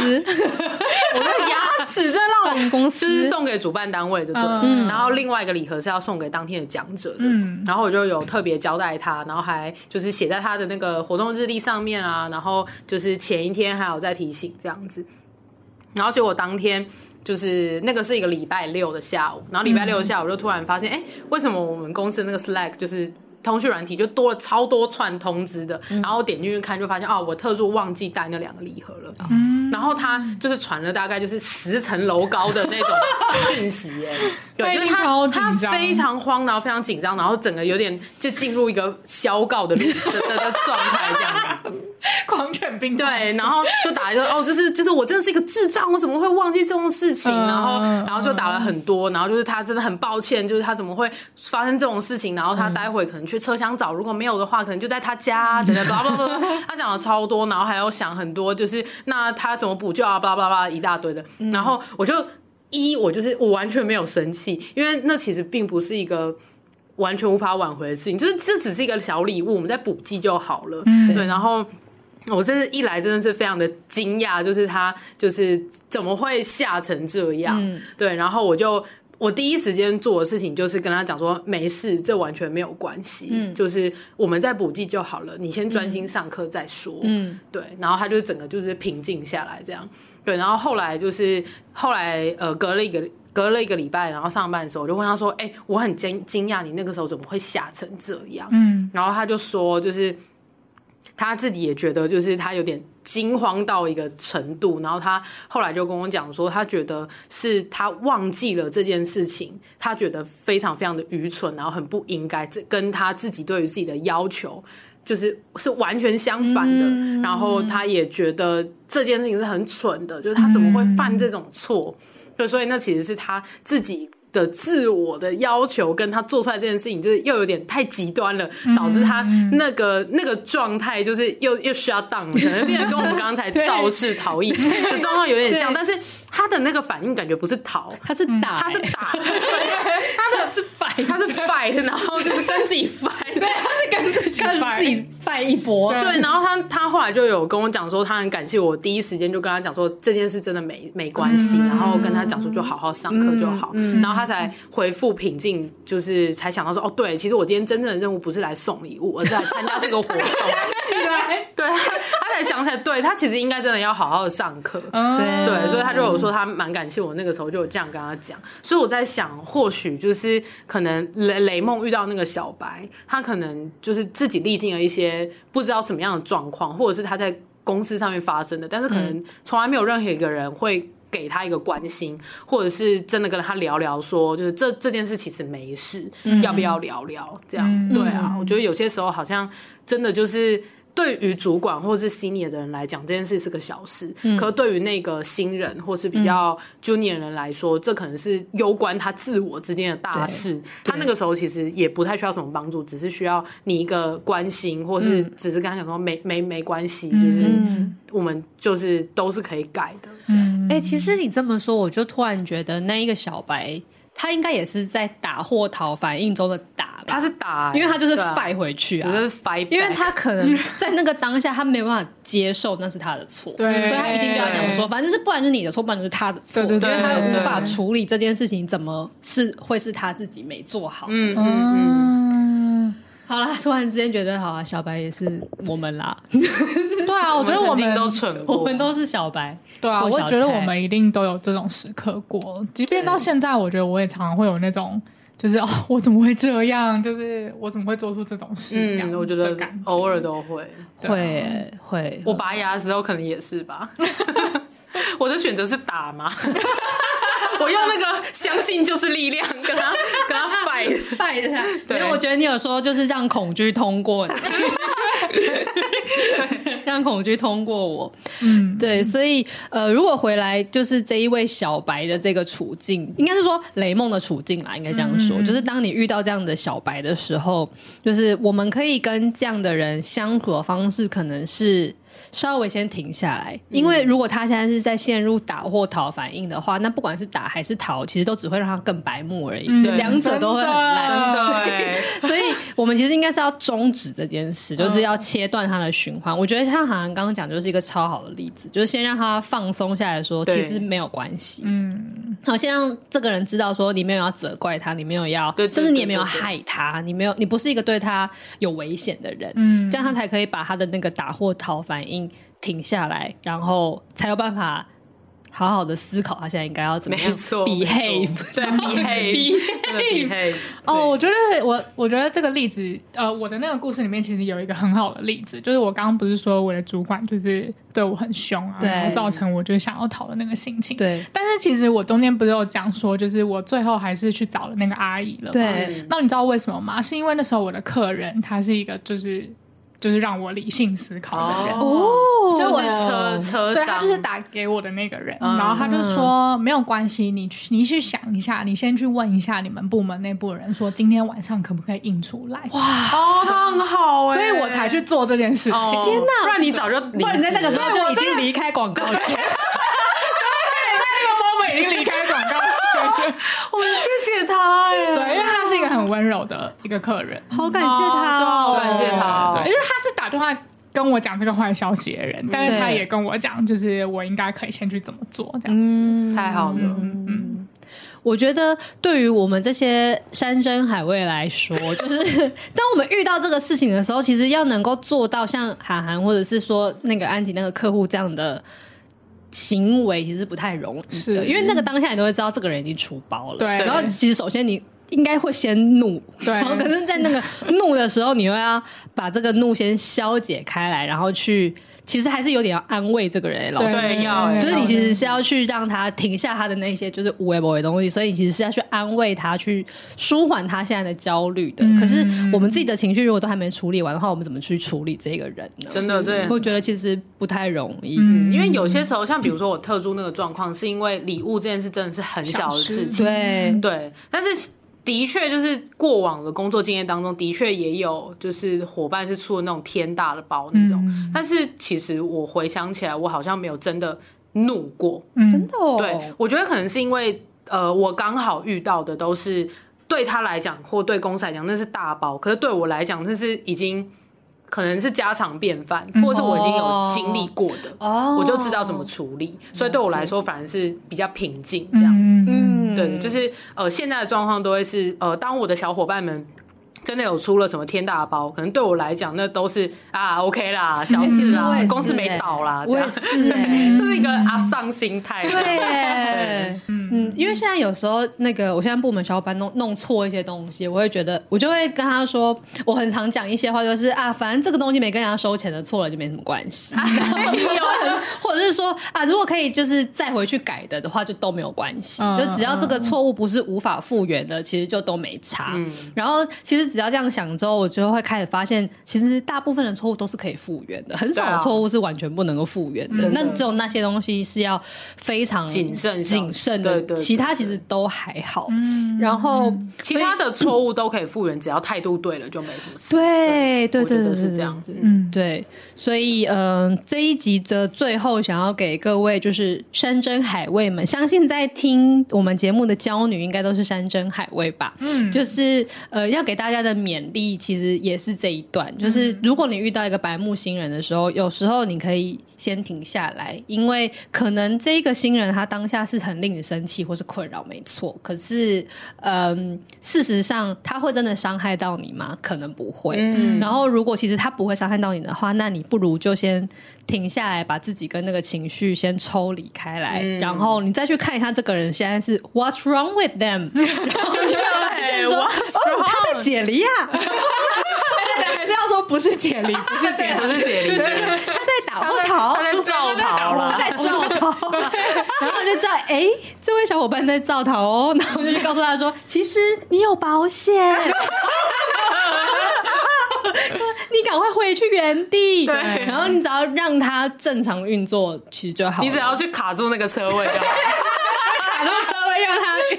的牙齿在让办公司送给主办单位的对，嗯、然后另外一个礼盒是要送给当天的讲者的，嗯、然后我就有特别交代他，然后还就是写在他的那个活动日历上面啊，然后就是前一天还有在提醒这样子，然后结果当天就是那个是一个礼拜六的下午，然后礼拜六的下午就突然发现，哎、嗯，为什么我们公司的那个 Slack 就是。通讯软体就多了超多串通知的，嗯、然后点进去看就发现哦，我特助忘记带那两个礼盒了。嗯、然后他就是传了大概就是十层楼高的那种讯息，哎，对，就是他他非常慌，然后非常紧张，然后整个有点就进入一个消告的 的的状态这样子。狂犬病对，然后就打一个哦，就是就是我真的是一个智障，我怎么会忘记这种事情？然后然后就打了很多，然后就是他真的很抱歉，就是他怎么会发生这种事情？然后他待会可能去车厢找，如果没有的话，可能就在他家等等，巴拉巴拉，他讲了超多，然后还要想很多，就是那他怎么补救啊？巴拉巴拉一大堆的。然后我就一我就是我完全没有生气，因为那其实并不是一个完全无法挽回的事情，就是这只是一个小礼物，我们再补寄就好了。对，然后。我真是一来真的是非常的惊讶，就是他就是怎么会吓成这样？嗯、对，然后我就我第一时间做的事情就是跟他讲说，没事，这完全没有关系，嗯，就是我们再补记就好了，你先专心上课再说，嗯，对，然后他就整个就是平静下来这样，对，然后后来就是后来呃隔了一个隔了一个礼拜，然后上班的时候我就问他说，哎、欸，我很惊惊讶，你那个时候怎么会吓成这样？嗯，然后他就说就是。他自己也觉得，就是他有点惊慌到一个程度，然后他后来就跟我讲说，他觉得是他忘记了这件事情，他觉得非常非常的愚蠢，然后很不应该，这跟他自己对于自己的要求就是是完全相反的。嗯、然后他也觉得这件事情是很蠢的，就是他怎么会犯这种错？对，所以那其实是他自己。的自我的要求跟他做出来这件事情，就是又有点太极端了，导致他那个那个状态就是又又 shut down 了，可能变得跟我们刚才 肇事逃逸 的状况有点像，但是他的那个反应感觉不是逃，他是打，他是打，他的是 fight，他是 fight，然后就是跟自己 fight，对，他是跟自己 fight 一波，对，然后他他后来就有跟我讲说，他很感谢我第一时间就跟他讲说这件事真的没没关系，然后跟他讲说就好好上课就好，然后他。他才回复平静，就是才想到说，哦，对，其实我今天真正的任务不是来送礼物，而是来参加这个活动。对，他才想起来，对，他其实应该真的要好好的上课。对对，所以他就有说他蛮感谢我那个时候就有这样跟他讲。所以我在想，或许就是可能雷雷梦遇到那个小白，他可能就是自己历经了一些不知道什么样的状况，或者是他在公司上面发生的，但是可能从来没有任何一个人会。给他一个关心，或者是真的跟他聊聊，说就是这这件事其实没事，嗯、要不要聊聊？这样、嗯、对啊，我觉得有些时候好像真的就是对于主管或者是 senior 的人来讲，这件事是个小事，嗯、可是对于那个新人或是比较 junior 人来说，嗯、这可能是攸关他自我之间的大事。他那个时候其实也不太需要什么帮助，只是需要你一个关心，或是只是跟他讲说没没没关系，就是我们就是都是可以改的。嗯。哎、欸，其实你这么说，我就突然觉得那一个小白他应该也是在打或逃反应中的打吧，他是打、欸，因为他就是对啊。fight 回去啊，就是 fight，因为他可能 在那个当下他没办法接受那是他的错，对。所以他一定就要讲说，反正就是不然就是你的错，不然就是他的错，对对对因为他无法处理这件事情，怎么是会是他自己没做好？嗯嗯嗯，嗯，好啦，突然之间觉得好啊，小白也是我们啦，对啊，我觉得我们都蠢，我们都是小白，对啊，我觉得我们一定都有这种时刻过，即便到现在，我觉得我也常常会有那种，就是哦，我怎么会这样？就是我怎么会做出这种事？这样嗯，我觉得偶尔都会。会欸会，我拔牙的时候可能也是吧。我的选择是打吗？我用那个相信就是力量跟他 跟他 fight。拜一下，对因为我觉得你有说就是让恐惧通过你，让恐惧通过我。嗯，对，所以呃，如果回来就是这一位小白的这个处境，应该是说雷梦的处境啦，应该这样说，就是当你遇到这样的小白的时候，就是我们可以跟这样的人相处的方式，可能是。稍微先停下来，因为如果他现在是在陷入打或逃反应的话，那不管是打还是逃，其实都只会让他更白目而已，两者都会很烂。真的。欸所以 我们其实应该是要终止这件事，就是要切断他的循环。我觉得像韩寒刚刚讲，就是一个超好的例子，就是先让他放松下来说，其实没有关系。嗯，好，先让这个人知道说，你没有要责怪他，你没有要，对对甚至你也没有对对。对害他，你没有，你不是一个对他有危险的人。嗯。这样他才可以把他的那个打或逃反应停下来，然后才有办法好好的思考他现在应该要怎么样没错 behave。对 behave behave 哦，我觉得我我觉得这个例子，呃，我的那个故事里面其实有一个很好的例子，就是我刚刚不是说我的主管就是对我很凶啊，对然后造成我就想要逃的那个心情。对但是其实我中间不是有讲说，就是我最后还是去找了那个阿姨了嘛。对那你知道为什么吗？是因为那时候我的客人他是一个就是就是让我理性思考的人。哦，就我的车车对他就是打给我的那个人，嗯然后他就说没有关系，你去你去想一下，你先去问一下你们部门内部的人，说今天晚上可不可以印出来？哇！哦，他很好哎，所以我才去做这件事情。哦天哪，不然你早就不然你在那个时候就已经离开广告圈。在那个 moment 已经离开广告圈了。我们谢谢他哎，对，因为他是一个很温柔的一个客人，好感谢他哦，哦感谢他哦。对，因为他是打电话跟我讲这个坏消息的人，但是他也跟我讲，就是我应该可以先去怎么做这样子。嗯，太好了，嗯，我觉得对于我们这些山珍海味来说，就是当我们遇到这个事情的时候，其实要能够做到像韩寒或者是说那个安吉那个客户这样的行为，其实不太容易的，是因为那个当下你都会知道这个人已经出包了。对然后其实首先你应该会先怒，对然后可是，在那个怒的时候，你又要把这个怒先消解开来，然后去。其实还是有点要安慰这个人，老师对要欸就是你其实是要去让他停下他的那些就是无微不微的东西，所以你其实是要去安慰他，去舒缓他现在的焦虑的。可是我们自己的情绪如果都还没处理完的话，我们怎么去处理这个人呢？真的对。我觉得其实不太容易。嗯因为有些时候，像比如说我特殊那个状况，是因为礼物这件事真的是很小的事情，对对，但是。的确，就是过往的工作经验当中，的确也有就是伙伴是出了那种天大的包那种。嗯但是其实我回想起来，我好像没有真的怒过。真的哦，对，我觉得可能是因为呃，我刚好遇到的都是对他来讲或对公司来讲那是大包，可是对我来讲那是已经可能是家常便饭，或者是我已经有经历过的，哦。我就知道怎么处理。所以对我来说，反而是比较平静这样。嗯嗯，对，就是呃，现在的状况都会是呃，当我的小伙伴们真的有出了什么天大的包，可能对我来讲，那都是啊，OK 啦，小事啦公司没倒啦，我也这样是欸。这是一个阿桑心态。对。耶，嗯，因为现在有时候那个，我现在部门小伙伴弄弄错一些东西，我会觉得，我就会跟他说，我很常讲一些话，就是啊，反正这个东西没跟人家收钱的，错了就没什么关系。或者是说啊，如果可以就是再回去改的的话，就都没有关系。嗯就只要这个错误不是无法复原的，其实就都没差。然后其实只要这样想之后，我就会开始发现，其实大部分的错误都是可以复原的，很少的错误是完全不能够复原的。那只有那些东西是要非常谨慎谨慎的，对其他其实都还好。嗯然后其他的错误都可以复原，只要态度对了，就没什么事。对对对对，是这样子。嗯，对，所以嗯、呃，这一集的最后想要给各位就是山珍海味们，相信在听我们节目的娇女应该都是山珍海味吧？嗯，就是呃，要给大家的勉励，其实也是这一段，就是如果你遇到一个白目新人的时候，有时候你可以先停下来，因为可能这个新人他当下是很令你生气或是困扰，没错。可是，嗯、呃，事实上他会真的伤害到你吗？可能不会。嗯，然后如果其实他不会伤害到你的话，那你不如就先停下来，把自己跟那个情绪先抽离开来，嗯、然后你再去看一下这个人现在是 What's wrong with them？然后就会发现说，哦，他在解离啊。还是要说不是解离，不是解，不是解离，他在打后逃，他在造逃，他在造逃，然后就知道，哎，这位小伙伴在造逃哦，然后我就告诉他说，其实你有保险。你赶快回去原地，对，然后你只要让它正常运作，其实就好。你只要去卡住那个车位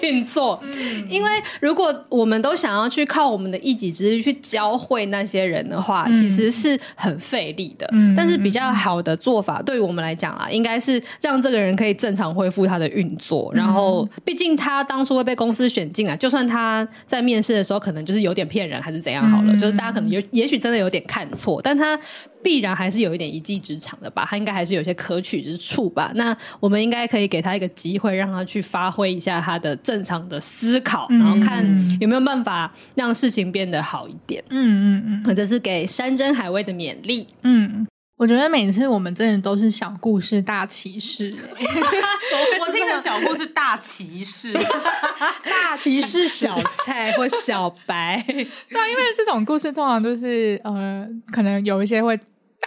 运作。嗯，因为如果我们都想要去靠我们的一己之力去教会那些人的话，嗯，其实是很费力的。嗯，但是比较好的做法，对于我们来讲啊，应该是让这个人可以正常恢复他的运作。然后，毕竟他当初会被公司选进来，就算他在面试的时候可能就是有点骗人，还是怎样好了，嗯，就是大家可能有，也许真的有点。看错，但他必然还是有一点一技之长的吧？他应该还是有些可取之处吧？那我们应该可以给他一个机会，让他去发挥一下他的正常的思考，嗯、然后看有没有办法让事情变得好一点。嗯嗯嗯，或者是给山珍海味的勉励。嗯，我觉得每次我们真的都是小故事大启示。我听的小故事大骑士，大骑士小菜或小白，对啊，因为这种故事通常都是呃，可能有一些会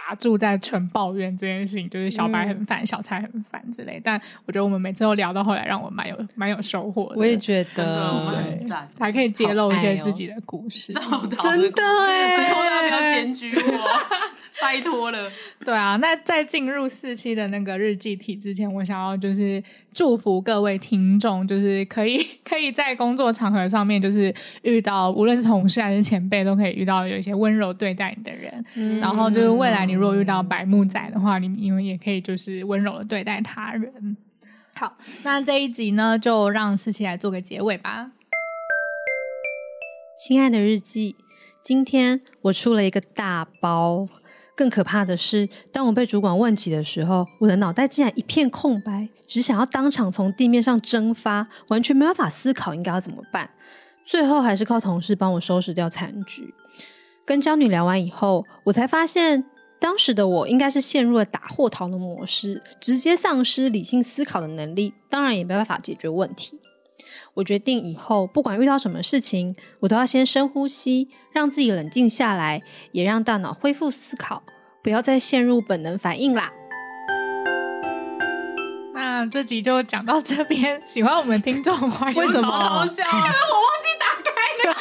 打住在纯抱怨这件事情，就是小白很烦，嗯、小蔡很烦之类。但我觉得我们每次都聊到后来，让我蛮有蛮有收获的。我也觉得，对，还可以揭露一些自己的故事，哦、真的哎，要不要检举我？拜托了，对啊，那在进入四期的那个日记体之前，我想要就是祝福各位听众，就是可以 可以在工作场合上面，就是遇到无论是同事还是前辈，都可以遇到有一些温柔对待你的人。嗯、然后就是未来你如果遇到白木仔的话，你你们也可以就是温柔的对待他人。好，那这一集呢，就让四期来做个结尾吧。亲爱的日记，今天我出了一个大包。更可怕的是，当我被主管问起的时候，我的脑袋竟然一片空白，只想要当场从地面上蒸发，完全没办法思考应该要怎么办。最后还是靠同事帮我收拾掉残局。跟娇女聊完以后，我才发现，当时的我应该是陷入了打货逃的模式，直接丧失理性思考的能力，当然也没办法解决问题。我决定以后不管遇到什么事情，我都要先深呼吸，让自己冷静下来，也让大脑恢复思考，不要再陷入本能反应啦。那这集就讲到这边，喜欢我们听众欢迎。为什么？好笑啊！因为我忘记打开了。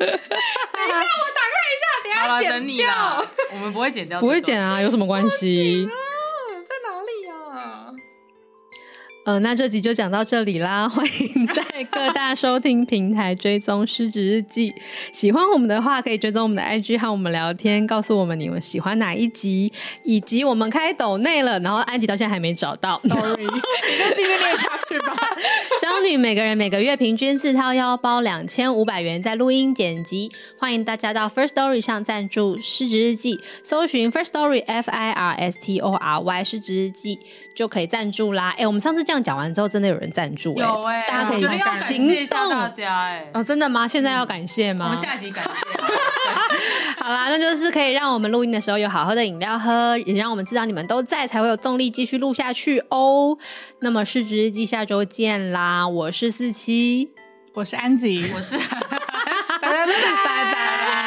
等一下，我打开一下，等一下剪掉。我们不会剪掉，不会剪啊，有什么关系？呃，那这集就讲到这里啦。欢迎在各大收听平台追踪《失职日记》。喜欢我们的话，可以追踪我们的 IG 和我们聊天，告诉我们你们喜欢哪一集，以及我们开抖内了。然后安吉到现在还没找到，Sorry，你就继续念下去吧。骄女每个人每个月平均自掏腰包两千五百元在录音剪辑。欢迎大家到 First Story 上赞助《失职日记》，搜寻 First Story F I R S T O R Y 失职日记就可以赞助啦。哎，我们上次。这样讲完之后，真的有人赞助哎、欸，欸、大家可以行动。感谢一下大家哎、欸，哦，真的吗？现在要感谢吗？嗯、我们下集感谢。好啦，那就是可以让我们录音的时候有好喝的饮料喝，也让我们知道你们都在，才会有动力继续录下去哦。那么，市值日记下周见啦！我是四七，我是安吉，我是，拜拜拜拜拜拜。